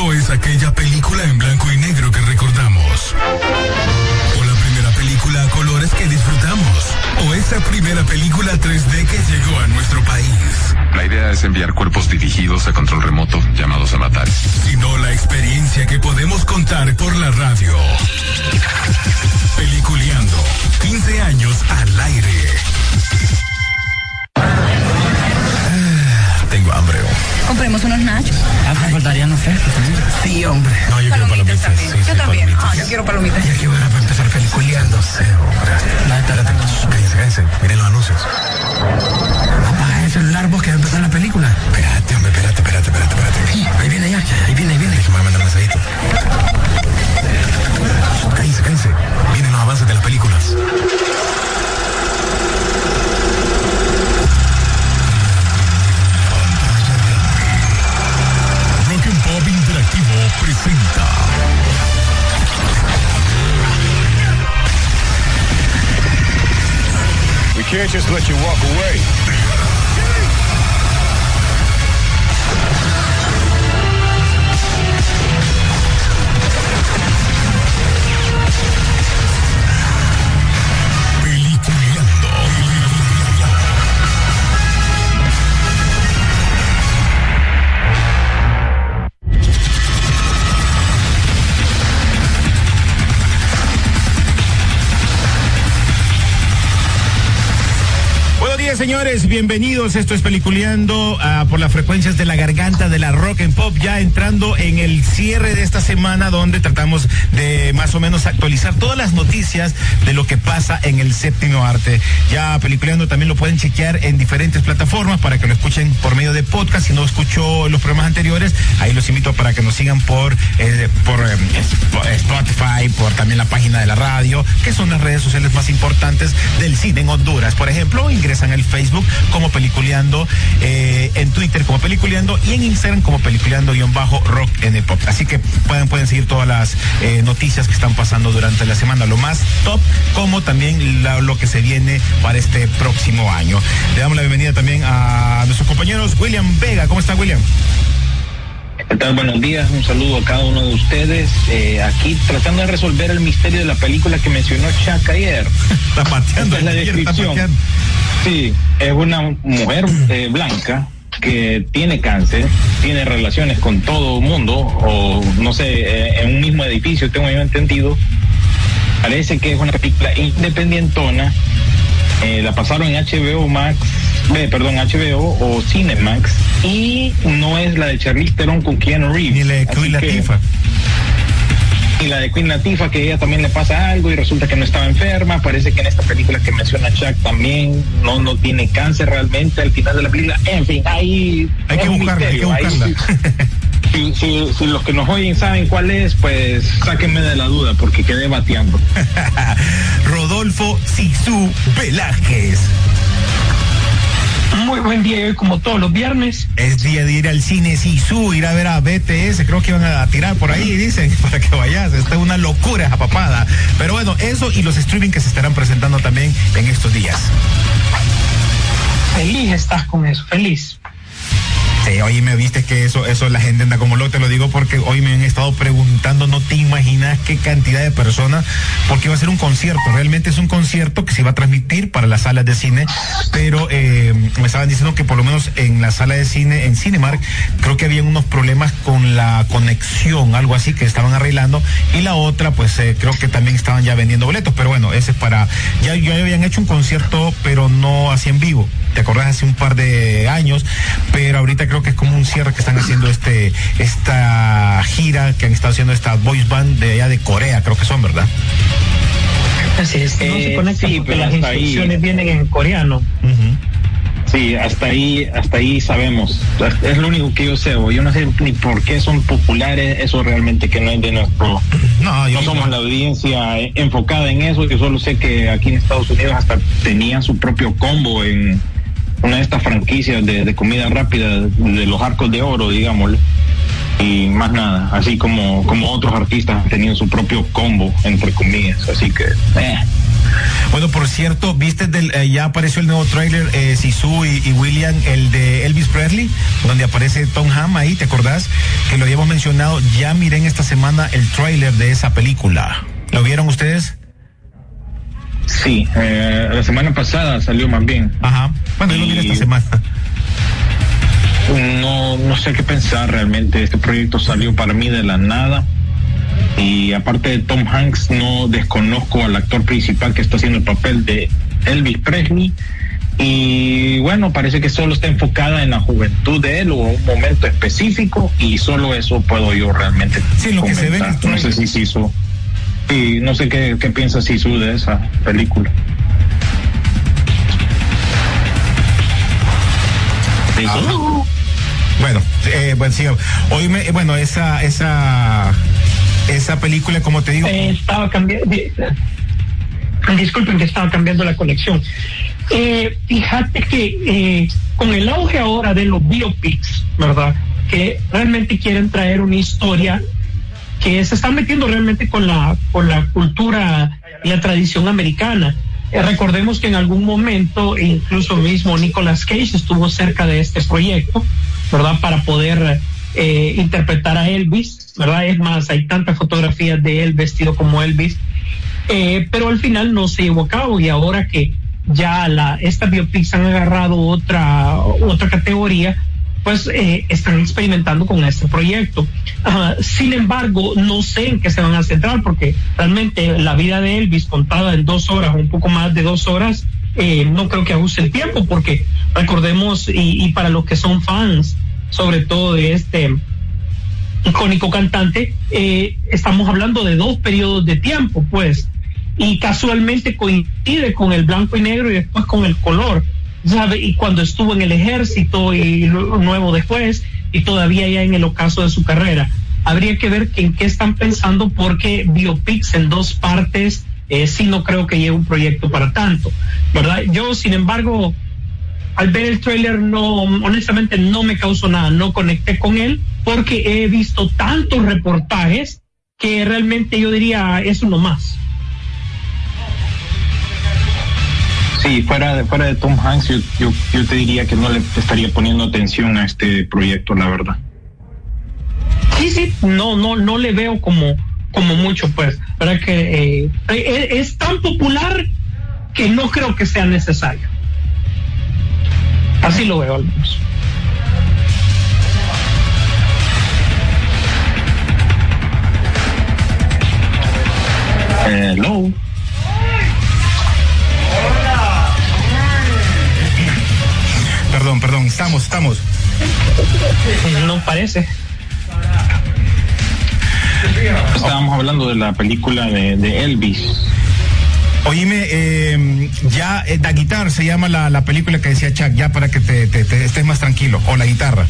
solo es aquella película en blanco y negro que recordamos. O la primera película a colores que disfrutamos. O esa primera película 3D que llegó a nuestro país. La idea es enviar cuerpos dirigidos a control remoto llamados a matar. Sino la experiencia que podemos contar por la radio. Peliculeando. 15 años al aire. Compremos unos nachos. Ah, me faltarían ofertas también. Sí, hombre. No, yo quiero palomitas. También. yo también. Ah, yo quiero palomitas. ¿Y aquí van a empezar peliculeando? Sí, hombre. No, espérate. Cállense, cállense. Miren los anuncios. Apaga el celular vos que va a empezar la película. Espérate, hombre, espérate, espérate, espérate, espérate. Ahí viene ya, ahí viene, ahí viene. Que me va a mandar un mensajito. Cállense, cállense. Vienen los avances de las películas. Presenta. We can't just let you walk away. Señores. Bienvenidos. Esto es Peliculeando ah, por las frecuencias de la garganta de la rock and pop. Ya entrando en el cierre de esta semana, donde tratamos de más o menos actualizar todas las noticias de lo que pasa en el séptimo arte. Ya Peliculeando también lo pueden chequear en diferentes plataformas para que lo escuchen por medio de podcast. Si no escuchó los programas anteriores, ahí los invito para que nos sigan por, eh, por eh, Sp- Spotify, por también la página de la radio, que son las redes sociales más importantes del cine en Honduras. Por ejemplo, ingresan al Facebook como Peliculeando, eh, en Twitter como Peliculeando y en Instagram como Peliculeando-Rock en Pop. Así que pueden, pueden seguir todas las eh, noticias que están pasando durante la semana, lo más top, como también lo que se viene para este próximo año. Le damos la bienvenida también a nuestros compañeros William Vega. ¿Cómo está William? ¿Qué tal? Buenos días, un saludo a cada uno de ustedes. Eh, aquí tratando de resolver el misterio de la película que mencionó Chuck ayer. Está pateando, es la está descripción. Sí, es una mujer eh, blanca que tiene cáncer, tiene relaciones con todo el mundo, o no sé, eh, en un mismo edificio, tengo yo entendido. Parece que es una película independientona. Eh, la pasaron en HBO Max, eh, perdón, HBO o Cinemax, y no es la de Charlize Theron con Keanu Reeves. Ni la de Queen que- Latifah. y la de Queen Latifah que ella también le pasa algo y resulta que no estaba enferma parece que en esta película que menciona Chuck también no no tiene cáncer realmente al final de la película en fin ahí Hay que buscarla, hay que. Ahí buscarla. si, si- si los que nos oyen saben cuál es pues sáquenme de la duda porque quedé bateando Rodolfo Sisu Velázquez. Muy buen día y hoy como todos los viernes. Es día de ir al cine Sisu, ir a ver a BTS, creo que iban a tirar por ahí, dicen, para que vayas. Esta es una locura esa papada. Pero bueno, eso y los streaming que se estarán presentando también en estos días. Feliz estás con eso, feliz. Sí, oye, me viste que eso, eso la gente anda como loco, te lo digo porque hoy me han estado preguntando, no te imaginas qué cantidad de personas, porque va a ser un concierto, realmente es un concierto que se va a transmitir para las salas de cine, pero eh, me estaban diciendo que por lo menos en la sala de cine, en Cinemark, creo que habían unos problemas con la conexión, algo así que estaban arreglando, y la otra, pues eh, creo que también estaban ya vendiendo boletos, pero bueno, ese es para, ya, ya habían hecho un concierto, pero no así en vivo, ¿te acordás? Hace un par de años, pero ahorita creo que es como un cierre que están haciendo este, esta gira que han estado haciendo esta voice band de allá de Corea, creo que son, ¿verdad? Así es, no Eh, se conecta sí, porque las ahí- instrucciones vienen en coreano. sí hasta ahí hasta ahí sabemos es lo único que yo sé o yo no sé ni por qué son populares eso realmente que no es de nuestro No, yo no somos la audiencia eh, enfocada en eso. Yo solo sé que aquí en Estados Unidos hasta tenían su propio combo en una de estas franquicias de, de comida rápida de los arcos de oro, digámosle. Y más nada, así como, como otros artistas han tenido su propio combo, entre comillas. Así que, eh, Bueno, por cierto, viste del, eh, ya apareció el nuevo tráiler eh, Sisu y, William, el de Elvis Presley, donde aparece Tom Ham ahí, ¿te acordás? Que lo habíamos mencionado, ya miré en esta semana el tráiler de esa película. ¿Lo vieron ustedes? Sí, eh, la semana pasada salió más bien. Ajá. Bueno, yo lo esta semana. No, no sé qué pensar realmente. Este proyecto salió para mí de la nada. Y aparte de Tom Hanks, no desconozco al actor principal que está haciendo el papel de Elvis Presley. Y bueno, parece que solo está enfocada en la juventud de él o un momento específico y solo eso puedo yo realmente. Sí, lo comentar. que se ve. No sé si se hizo. Sí, no sé qué, qué piensa Sisu de esa película. Ah. Bueno, eh, bueno, sí, hoy me, bueno, esa, esa, esa película, como te digo. Eh, estaba cambiando, disculpen que estaba cambiando la conexión. Eh, fíjate que eh, con el auge ahora de los biopics, ¿verdad? Que realmente quieren traer una historia que se están metiendo realmente con la, con la cultura y la tradición americana. Eh, recordemos que en algún momento, incluso mismo Nicolas Cage estuvo cerca de este proyecto, ¿verdad? Para poder eh, interpretar a Elvis, ¿verdad? Es más, hay tantas fotografías de él vestido como Elvis, eh, pero al final no se llevó a cabo y ahora que ya la, estas biopics han agarrado otra, otra categoría, pues eh, están experimentando con este proyecto. Sin embargo, no sé en qué se van a centrar porque realmente la vida de Elvis contada en dos horas un poco más de dos horas, eh, no creo que use el tiempo porque recordemos y, y, para los que son fans, sobre todo de este icónico cantante, eh, estamos hablando de dos periodos de tiempo, pues, y casualmente coincide con el blanco y negro y después con el color Y cuando estuvo en el ejército y nuevo después, y todavía ya en el ocaso de su carrera. Habría que ver en qué están pensando porque biopics en dos partes, eh, sí no creo que lleve un proyecto para tanto, ¿verdad? Yo, sin embargo, al ver el tráiler no, honestamente no me causó nada, no conecté con él porque he visto tantos reportajes que realmente yo diría es uno más. Sí, fuera de, fuera de Tom Hanks, yo, yo, yo te diría que no le estaría poniendo atención a este proyecto, la verdad. Sí, sí, no, no, no le veo como, como mucho, pues, para que eh, es, es tan popular que no creo que sea necesario. Así lo veo al menos. Hello. Perdón, perdón, estamos, estamos. No parece. Estábamos hablando de la película de, de Elvis. Oíme, eh, ya eh, La Guitar se llama la, la, película que decía Chuck, ya para que te, te, te, estés más tranquilo, o La Guitarra.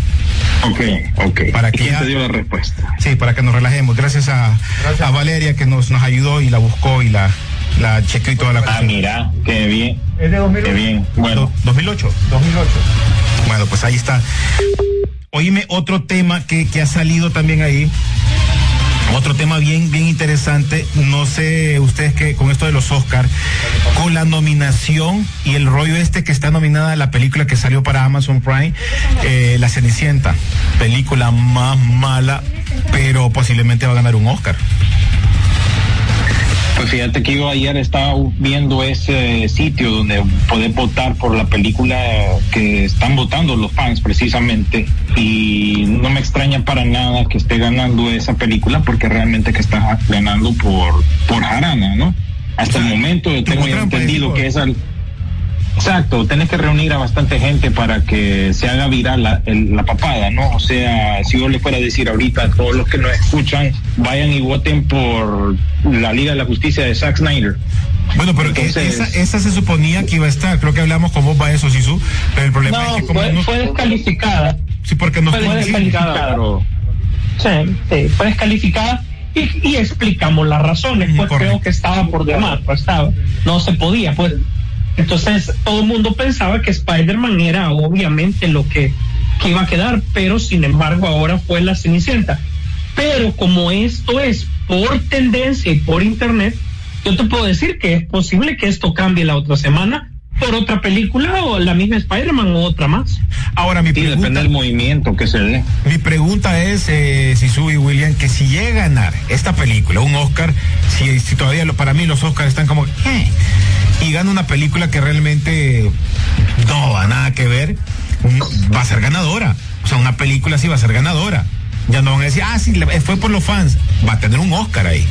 Ok, ok. Para que ya, te dio la respuesta? Sí, para que nos relajemos. Gracias a, Gracias. a Valeria que nos, nos ayudó y la buscó y la, la chequeó y toda la cosa. Ah, mira, qué bien. Es de 2008. Qué bien. Bueno. 2008. 2008. Bueno, pues ahí está. Oíme otro tema que, que ha salido también ahí. Otro tema bien, bien interesante, no sé ustedes que con esto de los Oscar, con la nominación y el rollo este que está nominada la película que salió para Amazon Prime, eh, La Cenicienta, película más mala, pero posiblemente va a ganar un Oscar. Pues fíjate que yo ayer estaba viendo ese sitio donde podés votar por la película que están votando los fans precisamente y no me extraña para nada que esté ganando esa película porque realmente que está ganando por por Jarana, ¿no? Hasta o sea, el momento yo tengo entendido que es al Exacto, tenés que reunir a bastante gente para que se haga viral la, el, la, papada, ¿no? O sea, si yo le fuera a decir ahorita a todos los que nos escuchan, vayan y voten por la Liga de la Justicia de Zack Snyder. Bueno, pero Entonces, esa, esa, se suponía que iba a estar, creo que hablamos con vos va eso, Sisu, pero el problema no, es que como fue, no... fue descalificada. Sí, porque no fue descalificada. Sí, sí, fue descalificada. Y, y, explicamos las razones, pues Correcto. creo que estaba por demás, pues estaba, no se podía, pues entonces todo el mundo pensaba que Spider-Man era obviamente lo que, iba a quedar, pero sin embargo ahora fue la Cenicienta. Pero como esto es por tendencia y por internet, yo te puedo decir que es posible que esto cambie la otra semana por otra película o la misma Spider-Man o otra más. Ahora mi pregunta, depende del movimiento que se dé. Mi pregunta es, eh, Sisu y William, que si llega a ganar esta película, un Oscar, si, si todavía lo, para mí los Oscars están como, eh, y gana una película que realmente no va nada que ver, va a ser ganadora. O sea, una película sí va a ser ganadora. Ya no van a decir, ah, sí, fue por los fans. Va a tener un Oscar ahí.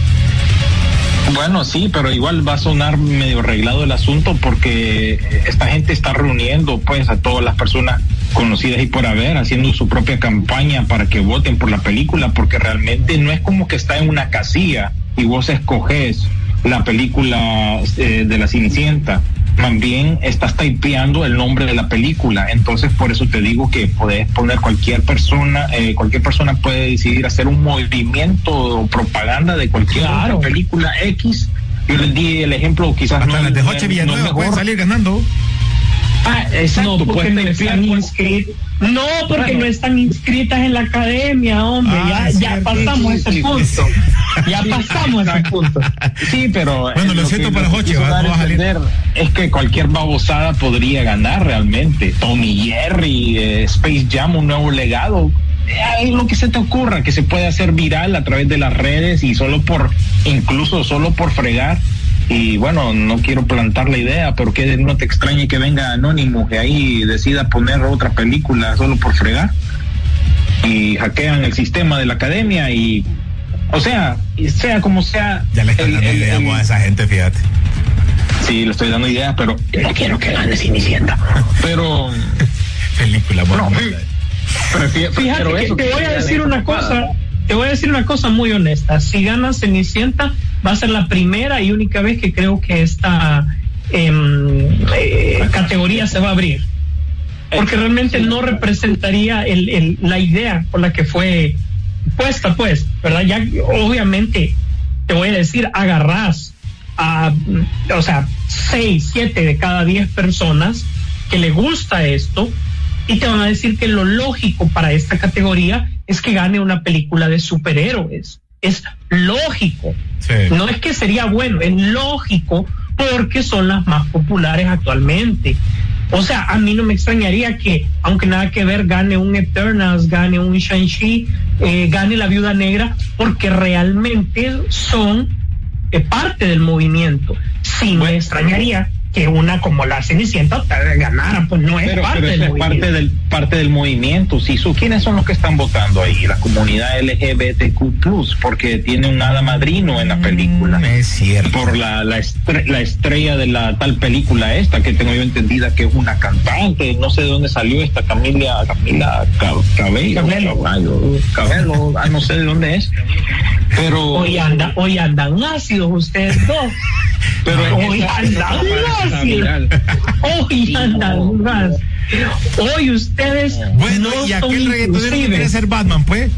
Bueno, sí, pero igual va a sonar medio arreglado el asunto porque esta gente está reuniendo pues a todas las personas conocidas y por haber, haciendo su propia campaña para que voten por la película, porque realmente no es como que está en una casilla y vos escoges la película eh, de la Cenicienta también estás typeando el nombre de la película. Entonces, por eso te digo que puedes poner cualquier persona, eh, cualquier persona puede decidir hacer un movimiento o propaganda de cualquier otra película X. Yo les di el ejemplo, quizás no, las de Joche Villanueva pueden salir ganando. Ah, exacto, no, porque no están inscritos. No, porque no están inscritas en la academia, hombre. Ah, ya, ya pasamos ese punto. Ya pasamos ese punto. Sí, pero. Bueno, lo, siento para Joche, va, a salir. Es que cualquier babosada podría ganar realmente. Tommy Jerry, eh, Space Jam, un nuevo legado. Es lo que se te ocurra, que se puede hacer viral a través de las redes y solo por, incluso solo por fregar y bueno, no quiero plantar la idea, pero que no te extrañe que venga Anónimo que ahí decida poner otra película solo por fregar y hackean el sistema de la academia y o sea, sea como sea. Ya le estoy dando ideas a esa gente, fíjate. Sí, le estoy dando ideas, pero no quiero que gane Cenicienta. Pero. película, bueno. fíjate que te voy a decir una cosa te voy a decir una cosa muy honesta. Si gana Cenicienta, va a ser la primera y única vez que creo que esta em, eh, categoría se va a abrir. Porque realmente no representaría la idea por la que fue puesta, pues, ¿verdad? Ya obviamente, te voy a decir, agarrás a, o sea, seis, siete de cada diez personas que le gusta esto y te van a decir que lo lógico para esta categoría es que gane una película de superhéroes. Es lógico. No es que sería bueno, es lógico porque son las más populares actualmente. O sea, a mí no me extrañaría que, aunque nada que ver, gane un Eternals, gane un Shang-Chi, eh, gane la Viuda Negra, porque realmente son eh, parte del movimiento. Sí, me extrañaría que una como la Cenicienta ganara, pues no es parte, del es parte del parte del movimiento. Si ¿quiénes son los que están votando ahí? La comunidad LGBTQ+, porque tiene un hada madrino en la película. Mm, es cierto. Por la, la, estrella de la tal película esta, que tengo yo entendida que es una cantante, no sé de dónde salió esta Camila, Camila Cabello, Cabello, ah, no sé de dónde es. Pero hoy anda, hoy andan ácidos ustedes dos. Pero hoy andan Hoy andan más. Hoy ustedes. Bueno, no y aquel reggaetonero que quiere ser Batman, pues.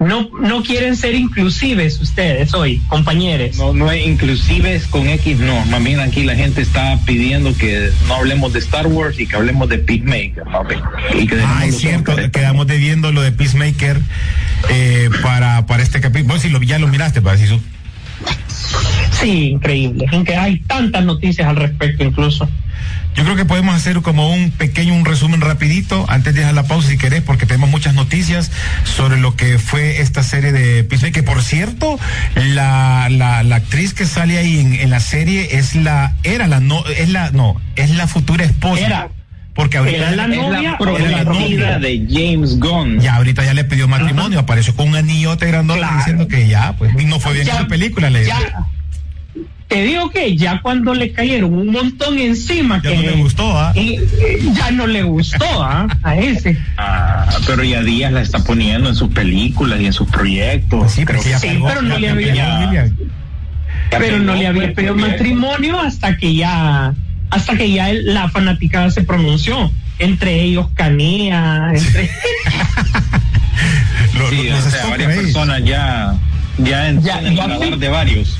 No, no quieren ser inclusives ustedes hoy, compañeros. No, no es inclusives con X, no. Más bien aquí la gente está pidiendo que no hablemos de Star Wars y que hablemos de Peacemaker. ¿no? Y que ah, es cierto, quedamos debiendo lo de Peacemaker eh, para, para este capítulo. Vos si lo, ya lo miraste, para decir Sí, increíble. que hay tantas noticias al respecto incluso. Yo creo que podemos hacer como un pequeño un resumen rapidito antes de dejar la pausa si querés porque tenemos muchas noticias sobre lo que fue esta serie de Peacemaker que por cierto la, la, la actriz que sale ahí en, en, la serie es la era la no es la no es la futura esposa era porque ahorita era la novia, la novia de James Gunn. Ya ahorita ya le pidió matrimonio, apareció con un anillote grandote diciendo que ya, pues no fue bien la película, le ya, Te digo que ya cuando le cayeron un montón encima ya que no le gustó, ¿ah? ya no le gustó ¿ah? a ese. Ah, pero ya Díaz la está poniendo en sus películas y en sus proyectos. Sí, pero, pero no le había, pero no le había pedido matrimonio hasta que ya hasta que ya la fanaticada se pronunció, entre ellos Canea, entre... sí, o sea, varias personas ya, ya en, ya, de varios.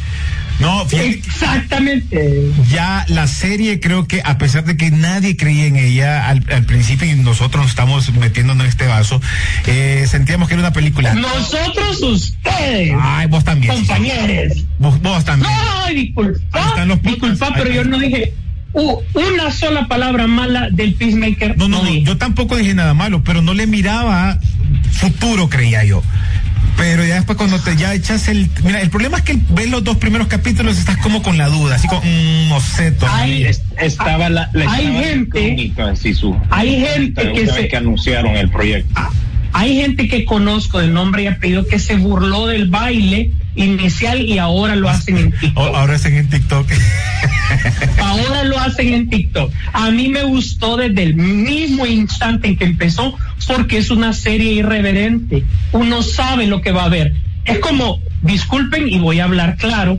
No, exactamente. Ya la serie creo que a pesar de que nadie creía en ella al, principio y nosotros nos estamos metiéndonos en este vaso, eh, sentíamos que era una película. Nosotros ustedes. Ay, vos también. Compañeros. Vos, también. No, disculpa. Disculpa, pero yo no dije una sola palabra mala del Peacemaker. No, no, no, yo tampoco dije nada malo, pero no le miraba futuro, creía yo. Pero ya después cuando te ya echas el... Mira, el problema es que ves los dos primeros capítulos estás como con la duda, así como, mm, no sé, todavía. estaba la, hay gente, hay gente que se... que anunciaron el proyecto. Hay gente que conozco de nombre y apellido que se burló del baile inicial y ahora lo hacen en TikTok. Ahora hacen en TikTok. ahora lo hacen en TikTok. A mí me gustó desde el mismo instante en que empezó porque es una serie irreverente. Uno sabe lo que va a ver. Es como, disculpen y voy a hablar claro,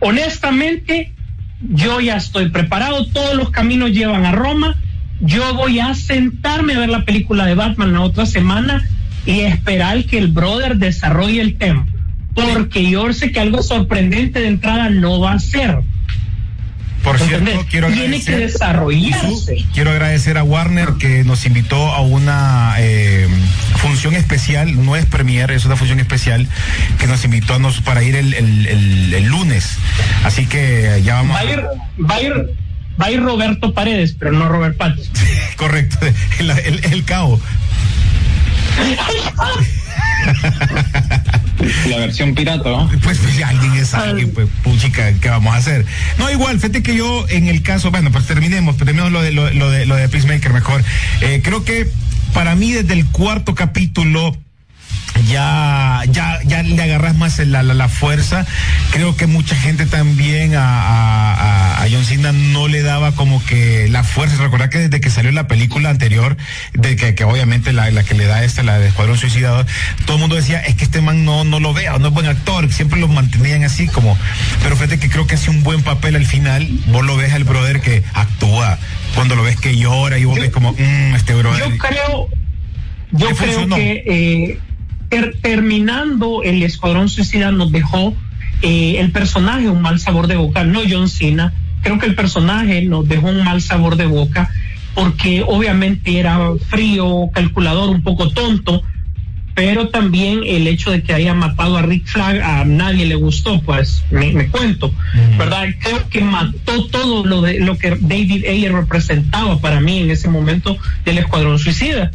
honestamente, yo ya estoy preparado, todos los caminos llevan a Roma, yo voy a sentarme a ver la película de Batman la otra semana y esperar que el brother desarrolle el tema, porque yo sé que algo sorprendente de entrada no va a ser por cierto, quiero agradecer, quiero agradecer a Warner que nos invitó a una eh, función especial, no es premier, es una función especial que nos invitó a nos, para ir el, lunes. Así que ya vamos. Va a ir, va a ir, va a ir Roberto Paredes, pero no Robert Pattinson. Correcto, el, el, el cabo. La versión pirata, ¿no? Pues, pues alguien es alguien, pues, puchica, ¿qué vamos a hacer? No, igual, fíjate que yo en el caso, bueno, pues terminemos, terminemos lo de, lo, de, lo de Peacemaker mejor. Eh, creo que para mí desde el cuarto capítulo ya, ya, ya le agarras más la, la, fuerza. Creo que mucha gente también a, a, a, John Cena no le daba como que la fuerza. Recordar que desde que salió la película anterior, de que, que obviamente la, la, que le da esta, la de Escuadrón Suicidado, todo el mundo decía, es que este man no, no lo vea, no es buen actor, siempre lo mantenían así como, pero fíjate que creo que hace un buen papel al final, vos lo ves al brother que actúa, cuando lo ves que llora y vos ves como, mmm, este brother. Yo creo, yo creo que eh, terminando el Escuadrón Suicida nos dejó eh, el personaje un mal sabor de boca, no John Cena, creo que el personaje nos dejó un mal sabor de boca porque obviamente era frío, calculador, un poco tonto, pero también el hecho de que haya matado a Rick Flag a nadie le gustó, pues me, cuento, ¿verdad? Creo que mató todo lo de lo que David Ayer representaba para mí en ese momento del Escuadrón Suicida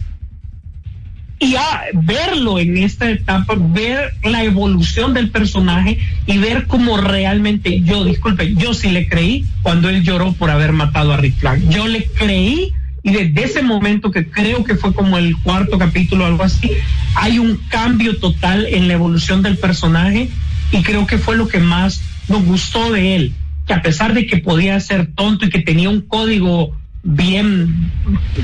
y a verlo en esta etapa, ver la evolución del personaje y ver cómo realmente yo, disculpe, yo sí le creí cuando él lloró por haber matado a Rick Flag. Yo le creí y desde ese momento que creo que fue como el cuarto capítulo o algo así, hay un cambio total en la evolución del personaje y creo que fue lo que más nos gustó de él, que a pesar de que podía ser tonto y que tenía un código bien,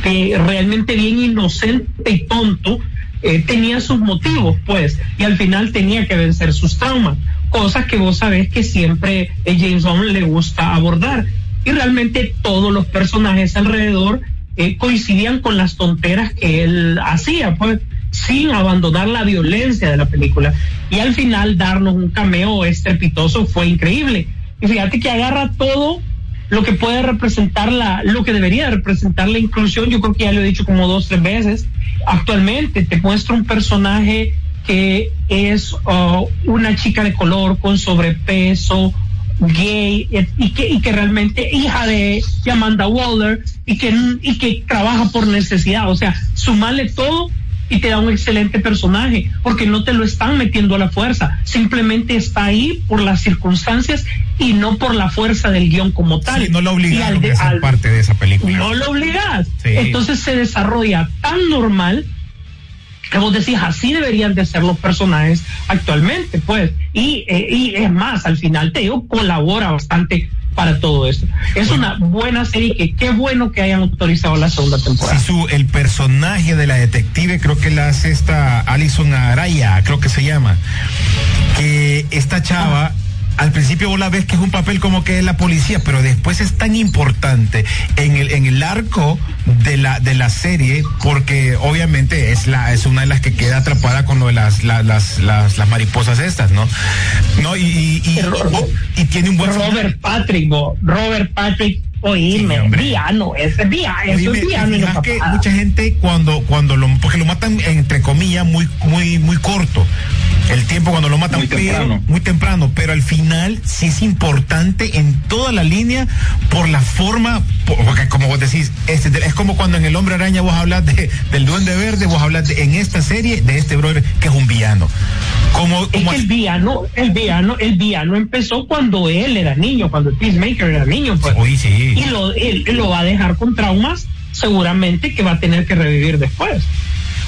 realmente bien inocente y tonto, eh, tenía sus motivos, pues, y al final tenía que vencer sus traumas, cosas que vos sabés que siempre a James Bond le gusta abordar. Y realmente todos los personajes alrededor eh, coincidían con las tonteras que él hacía, pues, sin abandonar la violencia de la película. Y al final darnos un cameo estrepitoso fue increíble. Y fíjate que agarra todo lo que puede representar la, lo que debería representar la inclusión, yo creo que ya lo he dicho como dos, tres veces, actualmente te muestra un personaje que es uh, una chica de color con sobrepeso, gay, y que, y que realmente hija de, Amanda Waller, y que, y que trabaja por necesidad, o sea, sumarle todo y te da un excelente personaje, porque no te lo están metiendo a la fuerza, simplemente está ahí por las circunstancias y no por la fuerza del guion como tal. no lo obligaron a ser parte de esa película. No lo obligas. Entonces se desarrolla tan normal que vos decís, así deberían de ser los personajes actualmente, pues. Y, eh, y es más, al final te digo, colabora bastante para todo esto. Es una buena serie que qué bueno que hayan autorizado la segunda temporada. su, el personaje de la detective creo que la hace esta Alison Araya, creo que se llama, que esta chava al principio vos la ves que es un papel como que es la policía, pero después es tan importante en el, en el arco de la, de la serie, porque obviamente es la, es una de las que queda atrapada con lo de las, las, las, las, mariposas estas, ¿no? No, y, y, y, tiene un buen Robert Patrick, Robert Patrick Oíme, sí, Viano, ese Viano, eso es Viano. que mucha gente cuando, cuando lo, porque lo matan entre comillas muy, muy, muy corto el tiempo cuando lo matan muy temprano. muy temprano, pero al final sí es importante en toda la línea por la forma, porque como vos decís, este, es como cuando en El Hombre Araña vos hablas de, del Duende Verde, vos hablas de, en esta serie de este brother que es un villano. Como, como el villano, el villano, el villano empezó cuando él era niño, cuando el Peacemaker era niño, pues. sí. Y lo, él, lo va a dejar con traumas, seguramente que va a tener que revivir después.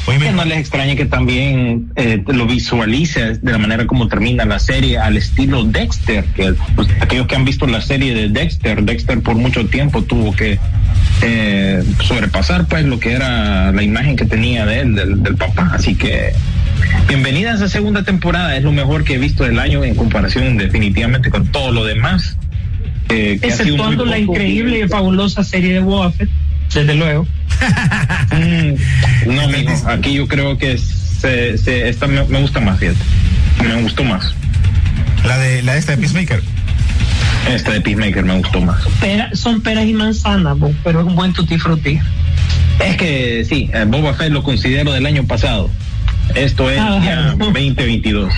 Oye, no les extraña que también eh, lo visualice de la manera como termina la serie al estilo Dexter, que pues, aquellos que han visto la serie de Dexter, Dexter por mucho tiempo tuvo que eh, sobrepasar pues lo que era la imagen que tenía de él, del, papá, así que bienvenida a esa segunda temporada, es lo mejor que he visto del año en comparación definitivamente con todo lo demás. Eh, Exceptuando la increíble y fabulosa serie de Buffett desde luego. Mm, no, mijo, aquí yo creo que se, se, esta me, gusta más, fíjate. Me gustó más. La de la esta de Peacemaker. Esta de Peacemaker me gustó más. son peras y manzanas, pero es un buen tutti frutti. Es que sí, eh, Boba Fett lo considero del año pasado. Esto es ah, ya 2022.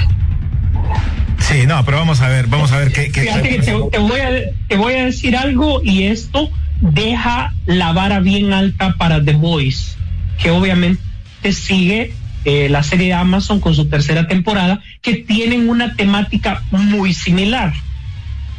Sí, no, pero vamos a ver, vamos a ver qué. qué te, voy a, te voy a decir algo y esto deja la vara bien alta para The Voice, que obviamente sigue eh, la serie de Amazon con su tercera temporada, que tienen una temática muy similar.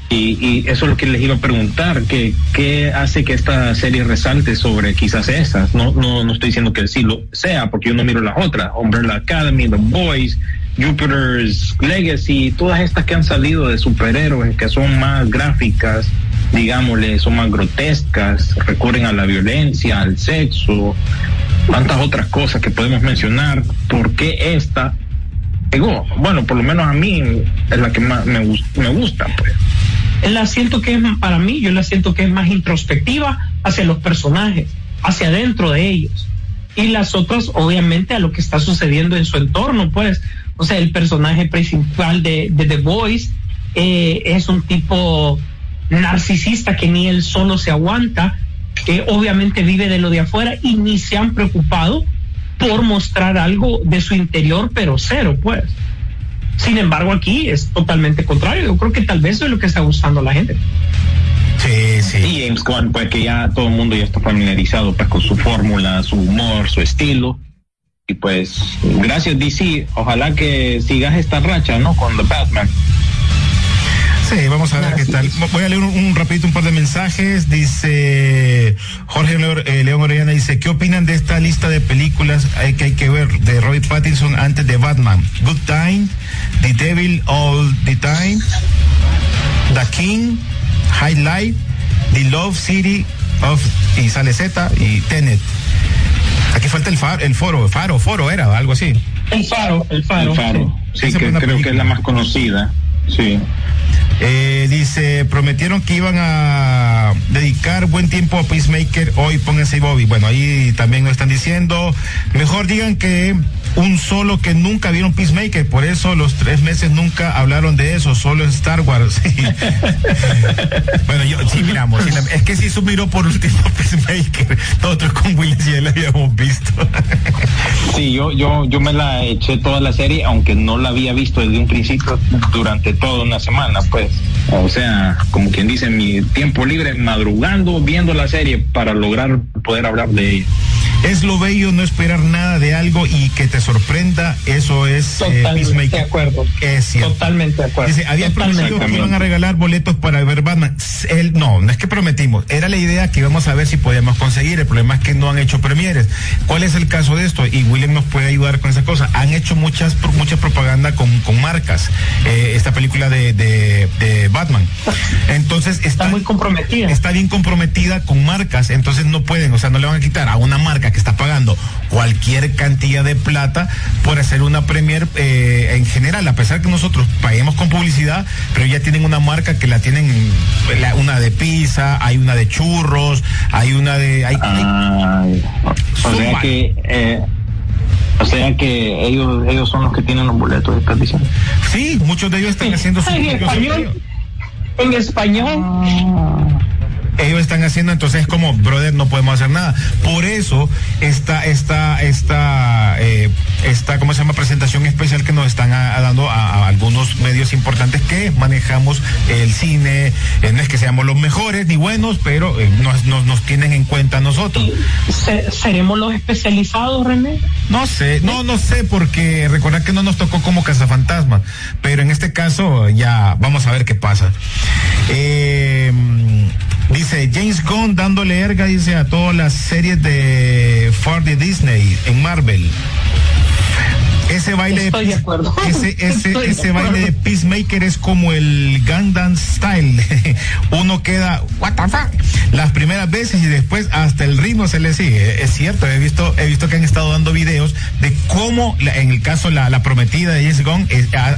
Y, eso es lo que les iba a preguntar, que, ¿qué hace que esta serie resalte sobre quizás esas? No, no, no estoy diciendo que sí lo sea, porque yo no miro las otras, Umbrella Academy, The Boys, Jupiter's Legacy, todas estas que han salido de superhéroes, que son más gráficas, digámosle, son más grotescas, recurren a la violencia, al sexo, tantas otras cosas que podemos mencionar. ¿Por qué esta pegó? Bueno, por lo menos a mí es la que más me, me gusta, pues. La siento que es, para mí, yo la siento que es más introspectiva hacia los personajes, hacia adentro de ellos. Y las otras, obviamente, a lo que está sucediendo en su entorno, pues. O sea, el personaje principal de, The Voice eh, es un tipo narcisista que ni él solo se aguanta, que obviamente vive de lo de afuera y ni se han preocupado por mostrar algo de su interior, pero cero, pues. Sin embargo, aquí es totalmente contrario. Yo creo que tal vez eso es lo que está gustando a la gente. Sí, sí. Y James Gunn, pues que ya todo el mundo ya está familiarizado pues, con su fórmula, su humor, su estilo. Y pues, gracias DC. Ojalá que sigas esta racha, ¿no? Con The Batman. Sí, vamos a ver qué tal. Voy a leer un, rapidito un par de mensajes. Dice Jorge eh, León Orellana dice, ¿qué opinan de esta lista de películas que hay que ver de Roy Pattinson antes de Batman? Good Time, The Devil All the Time, The King, High Life, The Love City of y sale Z y Tenet. Aquí falta el faro, el foro, faro, foro era, algo así. El faro, el faro. El faro. Sí, que creo que es la más conocida. Sí. Eh, dice, prometieron que iban a dedicar buen tiempo a Peacemaker, hoy pónganse Bobby. Bueno, ahí también lo están diciendo. Mejor digan que un solo que nunca vieron Peacemaker, por eso los tres meses nunca hablaron de eso, solo en Star Wars. bueno, yo sí miramos, es que si miró por último Peacemaker, nosotros con Will ya la habíamos visto. sí, yo, yo, yo me la eché toda la serie, aunque no la había visto desde un principio durante toda una semana, pues. O sea, como quien dice, mi tiempo libre madrugando viendo la serie para lograr poder hablar de ella. Es lo bello no esperar nada de algo y que te sorprenda, eso es eh, Totalmente de acuerdo. Es Totalmente de acuerdo. Dice, había prometido que iban a regalar boletos para ver Batman. Él, no, no es que prometimos, era la idea que íbamos a ver si podíamos conseguir. El problema es que no han hecho premieres. ¿Cuál es el caso de esto? Y William nos puede ayudar con esa cosa. Han hecho muchas mucha propaganda con, con marcas. Eh, esta película de, de, Batman. Entonces está, está muy comprometida. Está bien comprometida con marcas, entonces no pueden, o sea, no le van a quitar a una marca que está pagando cualquier cantidad de plata por hacer una premier eh, en general, a pesar que nosotros paguemos con publicidad, pero ya tienen una marca que la tienen, una de pizza, hay una de churros, hay una de... Hay, o sea que... Eh, o sea que ellos ellos son los que tienen los boletos, estás diciendo. Sí, muchos de ellos están haciendo su en español. En español. Ah ellos están haciendo, entonces como, brother, no podemos hacer nada. Por eso esta, esta, esta, eh, esta, ¿cómo se llama? Presentación especial que nos están dando a, algunos medios importantes que manejamos el cine. Eh, no es que seamos los mejores ni buenos, pero eh, nos, nos, tienen en cuenta nosotros. ¿Seremos los especializados, René? No sé, no, no sé, porque recordar que no nos tocó como cazafantasma, pero en este caso ya vamos a ver qué pasa. Eh, Dice James Gunn dándole erga, dice, a todas las series de Ford de Disney en Marvel. Ese baile, Estoy de acuerdo. ese, ese, ese baile de Peacemaker es como el Gundam Style. Uno queda, what the fuck, las primeras veces y después hasta el ritmo se le sigue. Es cierto, he visto, he visto que han estado dando videos de cómo, en el caso la, la prometida de James Gunn,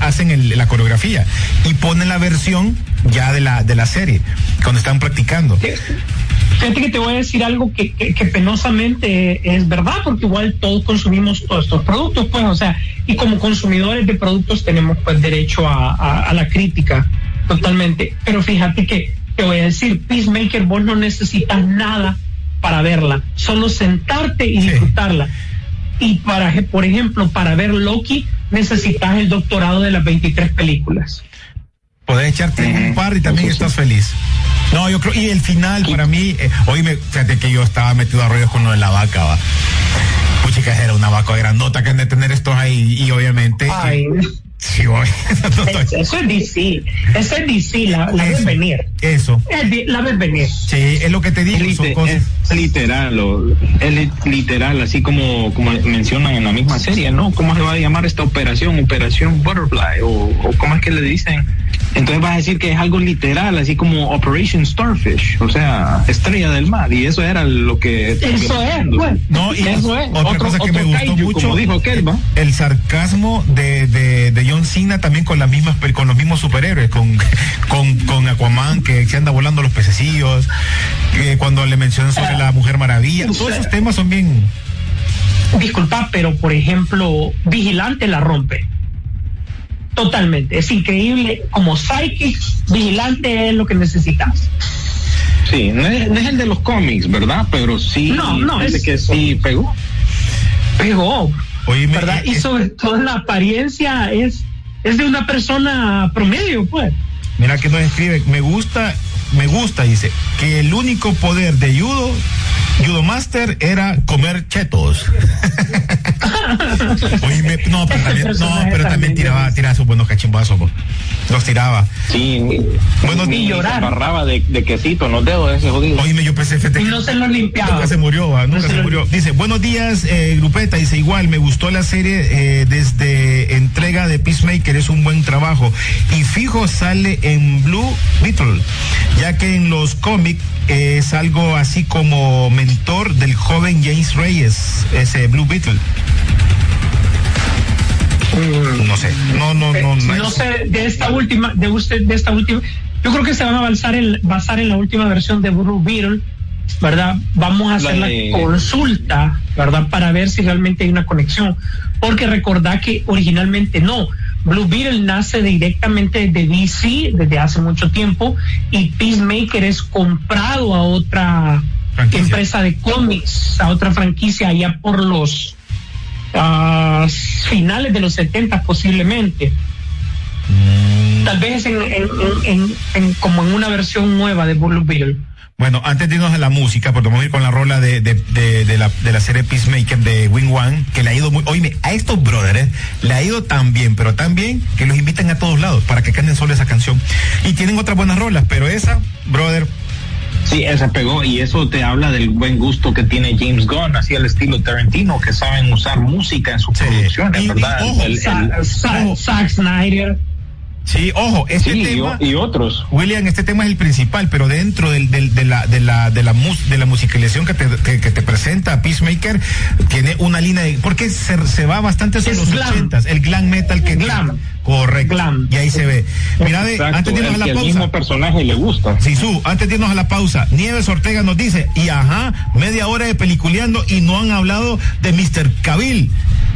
hacen la coreografía y ponen la versión ya de la, de la serie, cuando están practicando. Fíjate que te voy a decir algo que, que, penosamente es verdad, porque igual todos consumimos todos estos productos, pues, o sea, y como consumidores de productos tenemos pues derecho a, a, la crítica totalmente. Pero fíjate que te voy a decir, Peacemaker, vos no necesitas nada para verla, solo sentarte y disfrutarla. Y para, por ejemplo, para ver Loki necesitas el doctorado de las 23 películas. Podés echarte un par y también estás feliz. No, yo creo, y el final para mí, eh, hoy me, fíjate que yo estaba metido a rollos con lo de la vaca, va. Puchicas era una vaca grandota que han de tener estos ahí, y obviamente. Ay. Sí, eso es DC, eso es DC, la, la ves venir. Eso. la ves venir. Sí, es lo que te digo. Es, literal, es literal, así como, como mencionan en la misma serie, ¿no? ¿Cómo se va a llamar esta operación? Operación Butterfly, o, o cómo es que le dicen entonces vas a decir que es algo literal, así como Operation Starfish, o sea, estrella del mar, y eso era lo que... Eso es, pues. No, y eso es. Otra cosa que me gustó mucho, dijo Kelva. el sarcasmo de, de, de, John Cena también con las mismas, con los mismos superhéroes, con, con, con Aquaman, que se anda volando los pececillos, que cuando le mencionan sobre la Mujer Maravilla, todos esos temas son bien... Disculpa, pero por ejemplo, Vigilante la rompe Totalmente. Es increíble. Como psychic, vigilante es lo que necesitas. Sí, no es, el de los cómics, ¿verdad? Pero sí. No, no, es que sí pegó. Pegó. ¿Verdad? y sobre todo la apariencia es, es de una persona promedio, pues. Mira que nos escribe, me gusta, me gusta, dice, que el único poder de judo Judo Master era comer chetos. no, pero también, no, pero también tiraba, tiraba sus buenos cachimbazos. Los tiraba. Sí, bueno, ni llorar. agarraba de, de, quesito en los dedos ese jodido. Oíme, yo pensé Y no se lo limpiaba. Nunca se murió, nunca se, murió. Dice, buenos días, eh, Grupeta. Dice, igual, me gustó la serie eh, desde entrega de Peacemaker, es un buen trabajo. Y fijo sale en Blue Beetle, ya que en los cómics es algo así como mentor del joven James Reyes, ese Blue Beetle. Mm. No sé, no, no, no. No, sé, de esta última, de usted, de esta última, yo creo que se van a basar en, basar en la última versión de Blue Beetle, ¿verdad? Vamos a hacer la, consulta, ¿verdad? Para ver si realmente hay una conexión. Porque recordad que originalmente no. Blue Beetle nace directamente de DC desde hace mucho tiempo y Peacemaker es comprado a otra empresa de cómics, a otra franquicia allá por los uh, finales de los 70 posiblemente. Mm. Tal vez en, en, en, como en una versión nueva de Blue Beetle. Bueno, antes de irnos a la música, porque vamos a ir con la rola de, de, de, la, de la serie Peacemaker de Wing One, que le ha ido muy, oíme, a estos brothers le ha ido tan bien, pero tan bien que los invitan a todos lados para que canten solo esa canción. Y tienen otras buenas rolas, pero esa, brother, Sí, esa pegó y eso te habla del buen gusto que tiene James Gunn, así el estilo Tarantino, que saben usar música en sus producciones, ¿verdad? Zack Snyder. Sí, ojo, este tema y, otros. William, este tema es el principal, pero dentro del, del, de la de la de la mus, de la musicalización que te, que, te presenta Peacemaker tiene una línea de porque se, se va bastante sobre los ochentas, el glam metal que glam. Correcto. Y ahí se ve. Mira, antes de irnos a la pausa. mismo personaje le gusta. Sisu, antes de irnos a la pausa, Nieves Ortega nos dice, y ajá, media hora de peliculeando y no han hablado de Mr. Cabil.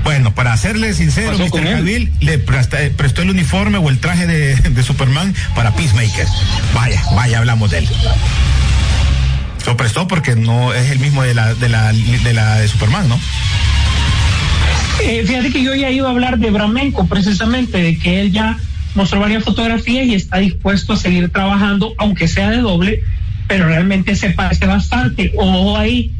Bueno, para serle sincero, Mr. Cabil le prestó el uniforme o el traje de, Superman para Peacemaker. Vaya, vaya, hablamos de él. Lo prestó porque no es el mismo de la de la de la de Superman, ¿no? Eh, fíjate que yo ya iba a hablar de Bramenco, precisamente, de que él ya mostró varias fotografías y está dispuesto a seguir trabajando, aunque sea de doble, pero realmente se parece bastante. Ojo ahí,